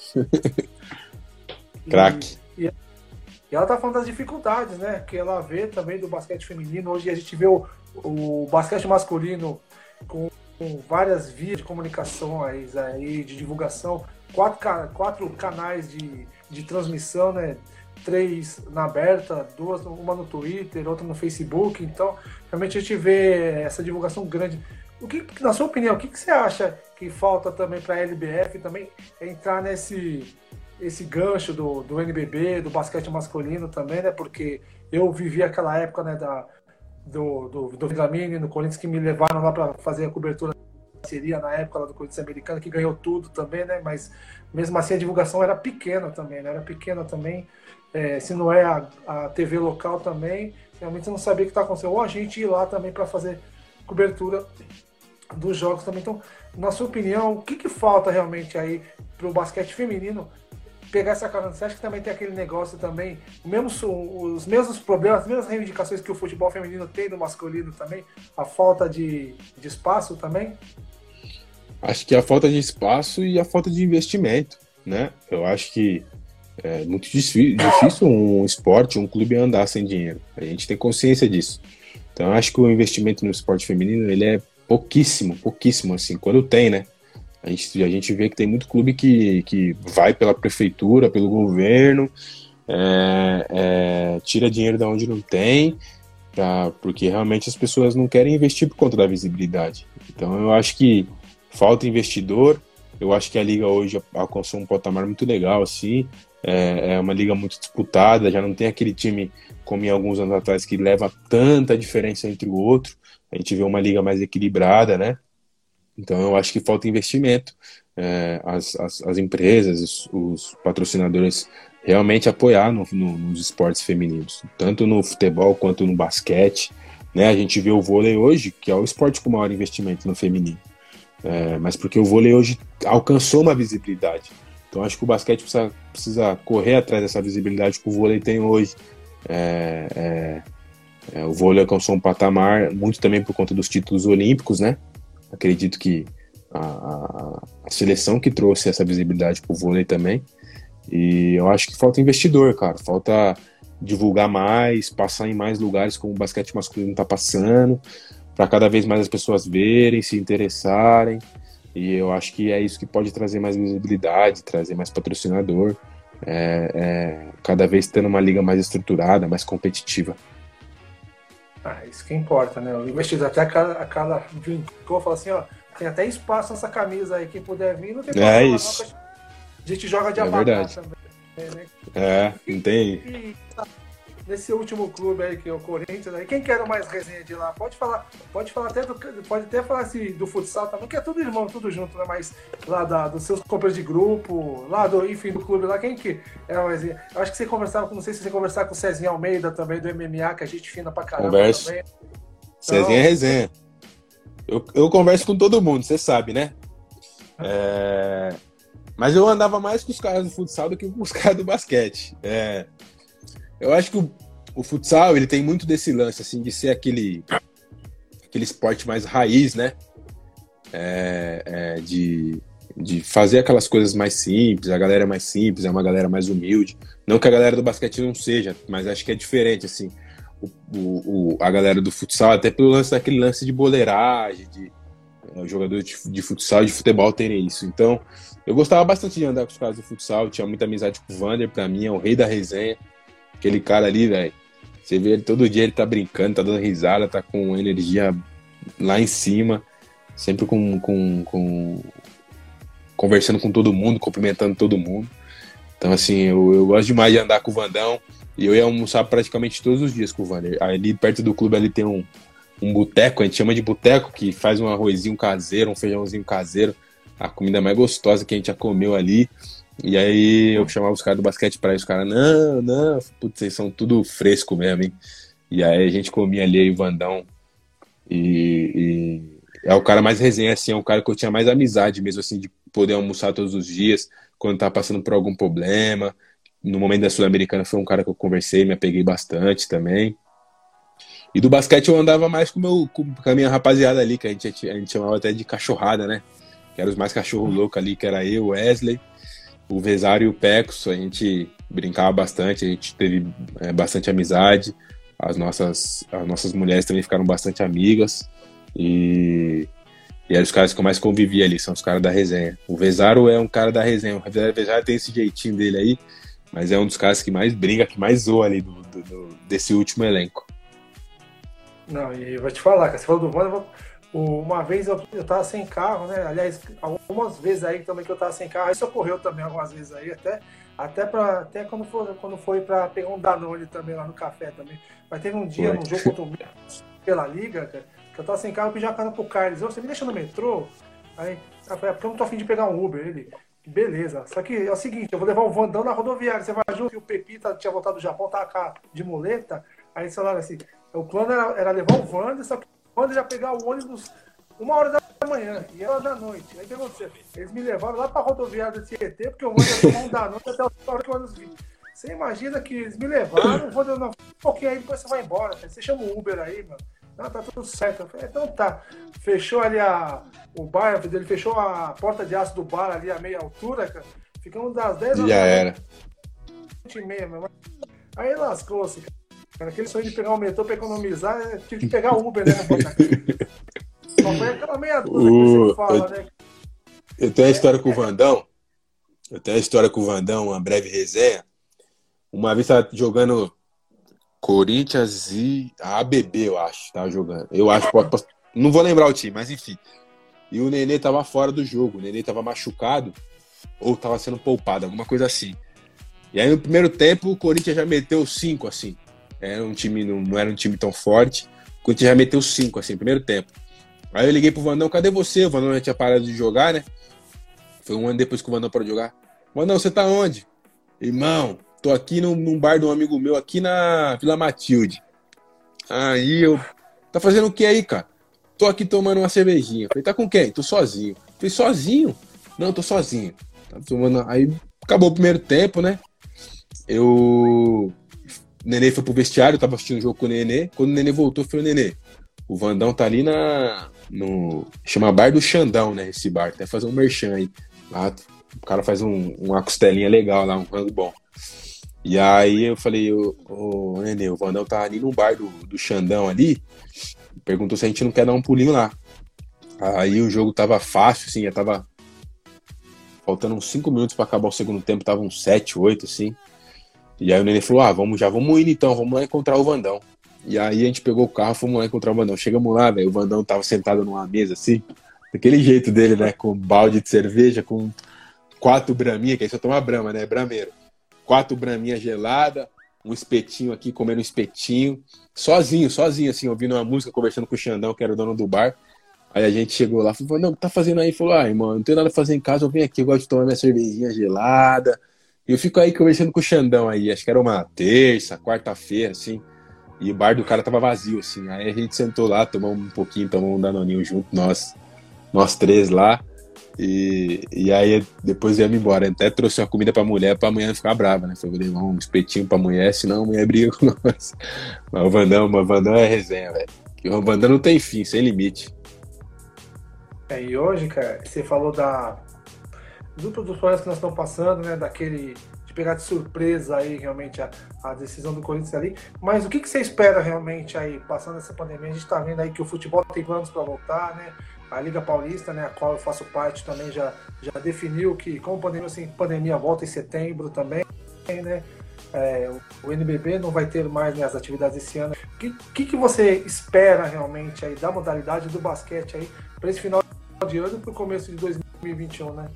Speaker 2: <laughs> Craque.
Speaker 1: E, e, ela tá falando das dificuldades, né? Que ela vê também do basquete feminino. Hoje a gente vê o, o basquete masculino com com várias vias de comunicações aí, de divulgação, quatro, quatro canais de, de transmissão, né? Três na aberta, duas, uma no Twitter, outra no Facebook. Então, realmente a gente vê essa divulgação grande. O que, na sua opinião, o que, que você acha que falta também para a LBF também entrar nesse esse gancho do, do NBB, do basquete masculino também, né? Porque eu vivi aquela época, né, da, do, do, do no Corinthians que me levaram lá para fazer a cobertura seria na época lá do Corinthians americano que ganhou tudo também, né? Mas mesmo assim a divulgação era pequena também, né? Era pequena também. É, se não é a, a TV local também, realmente não sabia o que estava acontecendo. Ou a gente ir lá também para fazer cobertura dos jogos também. Então, na sua opinião, o que, que falta realmente aí para o basquete feminino pegar essa carona. Você acha que também tem aquele negócio também, mesmo, os mesmos problemas, as mesmas reivindicações que o futebol feminino tem no masculino também? A falta de, de espaço também?
Speaker 2: Acho que a falta de espaço e a falta de investimento, né? Eu acho que é muito difícil um esporte, um clube andar sem dinheiro. A gente tem consciência disso. Então, acho que o investimento no esporte feminino ele é pouquíssimo, pouquíssimo assim. Quando tem, né? A gente, a gente vê que tem muito clube que, que vai pela prefeitura, pelo governo, é, é, tira dinheiro da onde não tem, pra, porque realmente as pessoas não querem investir por conta da visibilidade. Então eu acho que falta investidor. Eu acho que a liga hoje alcançou um patamar muito legal, assim. É, é uma liga muito disputada, já não tem aquele time como em alguns anos atrás que leva tanta diferença entre o outro. A gente vê uma liga mais equilibrada, né? Então eu acho que falta investimento. É, as, as, as, empresas, os, os, patrocinadores realmente apoiar no, no, nos esportes femininos, tanto no futebol quanto no basquete. Né? A gente vê o vôlei hoje, que é o esporte com maior investimento no feminino. É, mas porque o vôlei hoje alcançou uma visibilidade. Então acho que o basquete precisa, precisa correr atrás dessa visibilidade que o vôlei tem hoje. É, é, é o vôlei alcançou um patamar muito também por conta dos títulos olímpicos, né? Acredito que a, a, a seleção que trouxe essa visibilidade para o vôlei também. E eu acho que falta investidor, cara. Falta divulgar mais, passar em mais lugares como o basquete masculino está passando, para cada vez mais as pessoas verem, se interessarem. E eu acho que é isso que pode trazer mais visibilidade, trazer mais patrocinador, é, é, cada vez tendo uma liga mais estruturada, mais competitiva.
Speaker 1: Ah, isso que importa, né? O investidor, até a Carla, a brincou, falou assim, ó, tem até espaço nessa camisa aí, quem puder vir, não tem
Speaker 2: problema. É isso.
Speaker 1: Não, a gente joga de
Speaker 2: é verdade.
Speaker 1: também. Né?
Speaker 2: É, não tem.
Speaker 1: E, nesse último clube aí, que é o Corinthians, aí, quem quer mais resenha de lá? Pode falar, pode falar até do, pode até falar assim, do futsal também, que é tudo irmão, tudo junto, né? Mas lá da, dos seus companheiros de grupo, lá do, enfim, do clube lá, quem que é mais. Eu acho que você conversava, não sei se você conversava com o Cezinho Almeida também, do MMA, que a gente fina pra caramba
Speaker 2: Converso.
Speaker 1: também.
Speaker 2: Cezinha é resenha. Eu, eu converso com todo mundo, você sabe, né? É... Mas eu andava mais com os caras do futsal do que com os <laughs> caras do basquete. É... Eu acho que o, o, futsal ele tem muito desse lance assim de ser aquele aquele esporte mais raiz, né? É, é, de, de fazer aquelas coisas mais simples, a galera é mais simples, é uma galera mais humilde. Não que a galera do basquete não seja, mas acho que é diferente, assim. O, o, a galera do futsal, até pelo lance daquele lance de boleiragem, de é, jogador de, de futsal e de futebol terem isso. Então, eu gostava bastante de andar com os caras do futsal, tinha muita amizade com o Vander, pra mim é o rei da resenha. Aquele cara ali, velho. Você vê ele todo dia, ele tá brincando, tá dando risada, tá com energia lá em cima, sempre com, com, com conversando com todo mundo, cumprimentando todo mundo. Então, assim, eu, eu gosto demais de andar com o Vandão. E eu ia almoçar praticamente todos os dias com o Vander. Ali perto do clube ali tem um, um boteco, a gente chama de boteco, que faz um arrozinho caseiro, um feijãozinho caseiro. A comida mais gostosa que a gente já comeu ali. E aí eu chamava os caras do basquete para ir, os caras, não, não, putz, vocês são tudo fresco mesmo, hein? E aí a gente comia ali o Vandão. E, e, é o cara mais resenha, assim, é o cara que eu tinha mais amizade mesmo, assim, de poder almoçar todos os dias, quando tava passando por algum problema. No momento da Sul-Americana foi um cara que eu conversei, me apeguei bastante também. E do basquete eu andava mais com, meu, com a minha rapaziada ali, que a gente, a gente chamava até de cachorrada, né? Que eram os mais cachorro louco ali, que era eu, Wesley, o Vesário e o Pecos. A gente brincava bastante, a gente teve é, bastante amizade. As nossas, as nossas mulheres também ficaram bastante amigas. E, e eram os caras que eu mais convivia ali, são os caras da resenha. O Vezaro é um cara da resenha. O Vezaro tem esse jeitinho dele aí, mas é um dos caras que mais brinca, que mais zoa ali do, do, do desse último elenco.
Speaker 1: Não, e eu vou te falar, cara, você falou do uma vez eu, eu tava sem carro, né? Aliás, algumas vezes aí também que eu tava sem carro, isso ocorreu também algumas vezes aí, até, até, pra, até quando, foi, quando foi pra pegar um Danone também lá no café também. Mas teve um dia, num jogo contra o pela Liga, cara, que eu tava sem carro, eu pedi a cara pro Carlos, você me deixa no metrô? Aí, eu falei, é porque eu não tô afim de pegar um Uber. Ele, beleza. Só que é o seguinte, eu vou levar o Vandão na rodoviária, você vai junto, e o Pepita tinha voltado do Japão, tava de muleta, aí eles falaram assim, o plano era, era levar o Wander, só que Wander ia pegar o ônibus uma hora da manhã e ela da noite. Aí o que aconteceu? Eles me levaram lá pra rodoviária do Tietê, porque o Wander ia tomar um da noite até a hora que o ônibus vinha. Você imagina que eles me levaram, Wander não, um pouquinho aí, depois você vai embora. Você chama o Uber aí, mano. Não, tá tudo certo. Eu falei, então tá. Fechou ali a, o bar, ele fechou a porta de aço do bar ali a meia altura, cara. Ficamos das 10
Speaker 2: horas. Já era.
Speaker 1: E meia, meu. Aí lascou-se, cara. Aquele sonho de pegar o metrô pra economizar, é, tive que pegar o Uber, né? Só foi aquela meia dúzia que você fala, eu, né?
Speaker 2: Eu tenho a história com o Vandão. Eu tenho a história com o Vandão, uma breve resenha. Uma vez tava jogando Corinthians e a ABB, eu acho, tava jogando. Eu acho, não vou lembrar o time, mas enfim. E o Nenê tava fora do jogo, o Nenê tava machucado ou tava sendo poupado, alguma coisa assim. E aí no primeiro tempo o Corinthians já meteu cinco, assim. Era um time, não, não era um time tão forte. O Corinthians já meteu cinco, assim, primeiro tempo. Aí eu liguei pro Vandão, cadê você? O Vandão já tinha parado de jogar, né? Foi um ano depois que o Vandão parou de jogar. Vandão, você tá onde? Irmão, tô aqui num, num bar de um amigo meu, aqui na Vila Matilde. Aí eu. Tá fazendo o que aí, cara? Tô aqui tomando uma cervejinha. Falei, tá com quem? Tô sozinho. Falei, sozinho? Não, tô sozinho. Tá tomando... Aí acabou o primeiro tempo, né? Eu o Nenê foi pro vestiário, tava assistindo o jogo com o Nenê. Quando o Nenê voltou, foi o Nenê. O Vandão tá ali na. no. Chama Bar do Xandão, né? Esse bar. Até fazer um merchan aí. Lá, o cara faz um, uma costelinha legal lá, um rango bom. E aí eu falei, ô, ô Nenê, o Vandão tá ali no bar do, do Xandão ali. Perguntou se a gente não quer dar um pulinho lá. Aí o jogo tava fácil, assim, já tava faltando uns 5 minutos para acabar o segundo tempo, tava uns 7, 8, assim. E aí o Nenê falou: ah, vamos, já vamos indo então, vamos lá encontrar o Vandão. E aí a gente pegou o carro, fomos lá encontrar o Vandão. Chegamos lá, velho, o Vandão tava sentado numa mesa assim, daquele jeito dele, né? Com balde de cerveja, com quatro braminhas, que aí só toma brama, né? Brameiro. Quatro braminhas gelada, um espetinho aqui, comendo um espetinho. Sozinho, sozinho, assim, ouvindo uma música, conversando com o Xandão, que era o dono do bar. Aí a gente chegou lá, falou, não, tá fazendo aí? Falou, ah, irmão, não tem nada a fazer em casa, eu venho aqui, eu gosto de tomar minha cervejinha gelada, eu fico aí conversando com o Xandão aí, acho que era uma terça, quarta-feira, assim. E o bar do cara tava vazio, assim. Aí a gente sentou lá, tomamos um pouquinho, tomamos um danoninho junto, nós, nós três lá. E, e aí depois ia embora. Até trouxe uma comida pra mulher pra amanhã ficar brava, né? Falei, levar um espetinho pra mulher, senão a mulher briga com <laughs> nós. Mas o Vandão, o Vandão é resenha, velho. O Vandão não tem fim, sem limite.
Speaker 1: É, e hoje, cara, você falou da, dos, dos problemas que nós estamos passando, né? Daquele de pegar de surpresa aí realmente a, a decisão do Corinthians ali. Mas o que, que você espera realmente aí, passando essa pandemia? A gente está vendo aí que o futebol tem planos para voltar, né? A Liga Paulista, né, a qual eu faço parte também, já, já definiu que, como pandemia, assim, pandemia volta em setembro também, né? É, o NBB não vai ter mais né, as atividades esse ano. O que, que, que, você espera realmente aí da modalidade do basquete aí para esse final de ano e para o começo de 2021, né?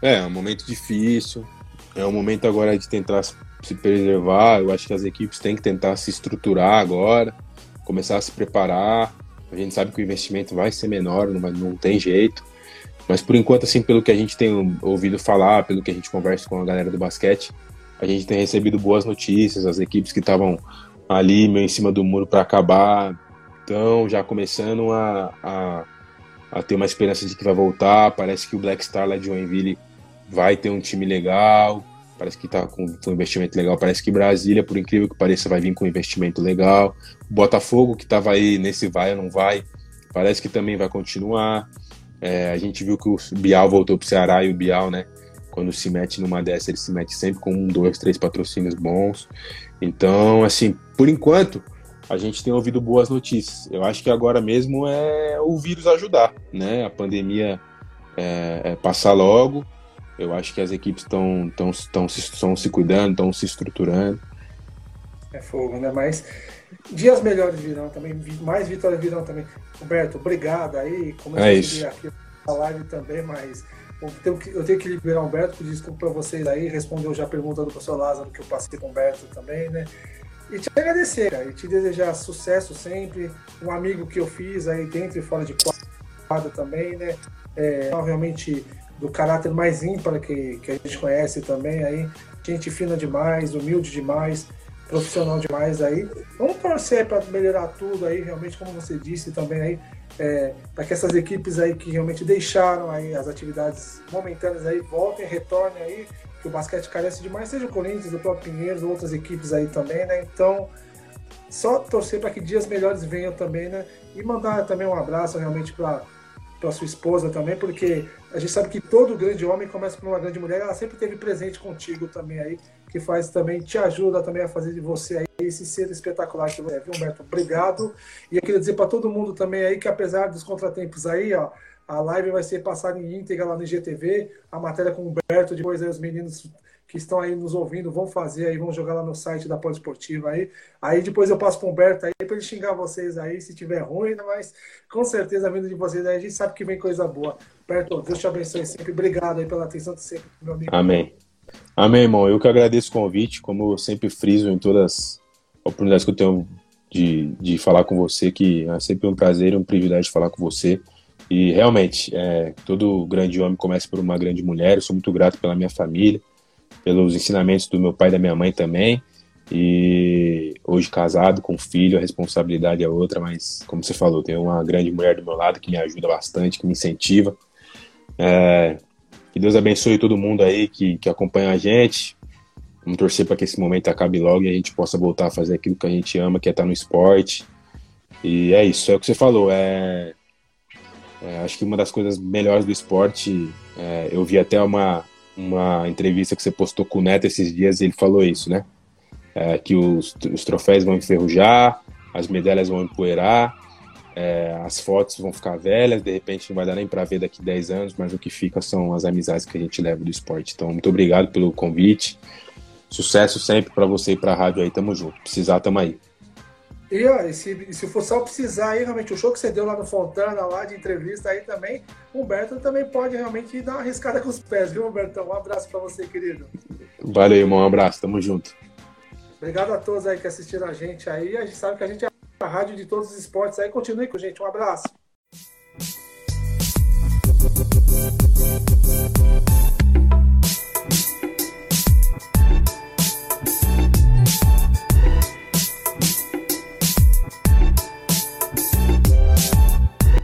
Speaker 2: É, é um momento difícil. É um momento agora de tentar se preservar. Eu acho que as equipes têm que tentar se estruturar agora, começar a se preparar. A gente sabe que o investimento vai ser menor, não, não tem jeito. Mas por enquanto, assim, pelo que a gente tem ouvido falar, pelo que a gente conversa com a galera do basquete, a gente tem recebido boas notícias. As equipes que estavam ali meio em cima do muro para acabar estão já começando a, a, a, ter uma esperança de que vai voltar. Parece que o Black Star lá de Joinville vai ter um time legal. Parece que está com, com um investimento legal. Parece que Brasília, por incrível que pareça, vai vir com um investimento legal. Botafogo, que estava aí nesse vai ou não vai, parece que também vai continuar. É, a gente viu que o Bial voltou para o Ceará e o Bial, né? Quando se mete numa dessa, ele se mete sempre com um, dois, três patrocínios bons. Então, assim, por enquanto, a gente tem ouvido boas notícias. Eu acho que agora mesmo é o vírus ajudar, né? A pandemia é, é passar logo eu acho que as equipes estão tão, tão, tão se cuidando, estão se estruturando.
Speaker 1: É fogo, né? Mas dias melhores virão também, mais vitórias virão também. Roberto, obrigado aí.
Speaker 2: Como é isso.
Speaker 1: aqui na live também, mas eu tenho que, eu tenho que liberar o Humberto, pedir desculpa para vocês aí, respondeu já a pergunta do professor Lázaro que eu passei com o Humberto também, né? E te agradecer, cara, e te desejar sucesso sempre, um amigo que eu fiz aí dentro e fora de quadra também, né? É, realmente do caráter mais ímpar que, que a gente conhece também aí. Gente fina demais, humilde demais, profissional demais aí. Vamos torcer para melhorar tudo aí, realmente, como você disse também aí, é, para que essas equipes aí que realmente deixaram aí as atividades momentâneas aí voltem, retornem aí, que o basquete carece demais, seja o Corinthians, o próprio Pinheiros, outras equipes aí também, né? Então, só torcer para que dias melhores venham também, né? E mandar também um abraço realmente para para sua esposa também, porque a gente sabe que todo grande homem começa por uma grande mulher, ela sempre teve presente contigo também aí, que faz também, te ajuda também a fazer de você aí esse ser espetacular que você é, viu, Humberto? Obrigado. E eu queria dizer para todo mundo também aí que apesar dos contratempos aí, ó, a live vai ser passada em íntegra lá no IGTV, a matéria com o Humberto, depois aí os meninos que estão aí nos ouvindo vão fazer aí, vão jogar lá no site da Esportiva aí. Aí depois eu passo para o Humberto aí para ele xingar vocês aí se tiver ruim, né? mas com certeza a vinda de vocês aí a gente sabe que vem coisa boa. Humberto, Deus te abençoe sempre. Obrigado aí pela atenção de sempre, meu amigo.
Speaker 2: Amém. Amém, irmão. Eu que agradeço o convite, como eu sempre friso em todas as oportunidades que eu tenho de, de falar com você, que é sempre um prazer um privilégio falar com você. E realmente, é, todo grande homem começa por uma grande mulher. Eu sou muito grato pela minha família pelos ensinamentos do meu pai e da minha mãe também. E hoje casado com filho, a responsabilidade é outra, mas como você falou, tem uma grande mulher do meu lado que me ajuda bastante, que me incentiva. É, que Deus abençoe todo mundo aí que, que acompanha a gente. Vamos torcer para que esse momento acabe logo e a gente possa voltar a fazer aquilo que a gente ama, que é estar no esporte. E é isso, é o que você falou. É, é acho que uma das coisas melhores do esporte, é, eu vi até uma, uma entrevista que você postou com o Neto esses dias e ele falou isso, né? É, que os, os troféus vão enferrujar, as medalhas vão empoeirar, é, as fotos vão ficar velhas, de repente não vai dar nem para ver daqui 10 anos, mas o que fica são as amizades que a gente leva do esporte. Então, muito obrigado pelo convite. Sucesso sempre para você e para a rádio aí, tamo junto. Precisar, tamo aí.
Speaker 1: E, ó, se, se for só precisar aí, realmente, o show que você deu lá no Fontana, lá de entrevista aí também, o Humberto também pode realmente dar uma arriscada com os pés, viu, Humberto? Um abraço para você, querido.
Speaker 2: Valeu, irmão. Um abraço. Tamo junto.
Speaker 1: Obrigado a todos aí que assistiram a gente aí. A gente sabe que a gente é a rádio de todos os esportes aí. Continue com a gente. Um abraço.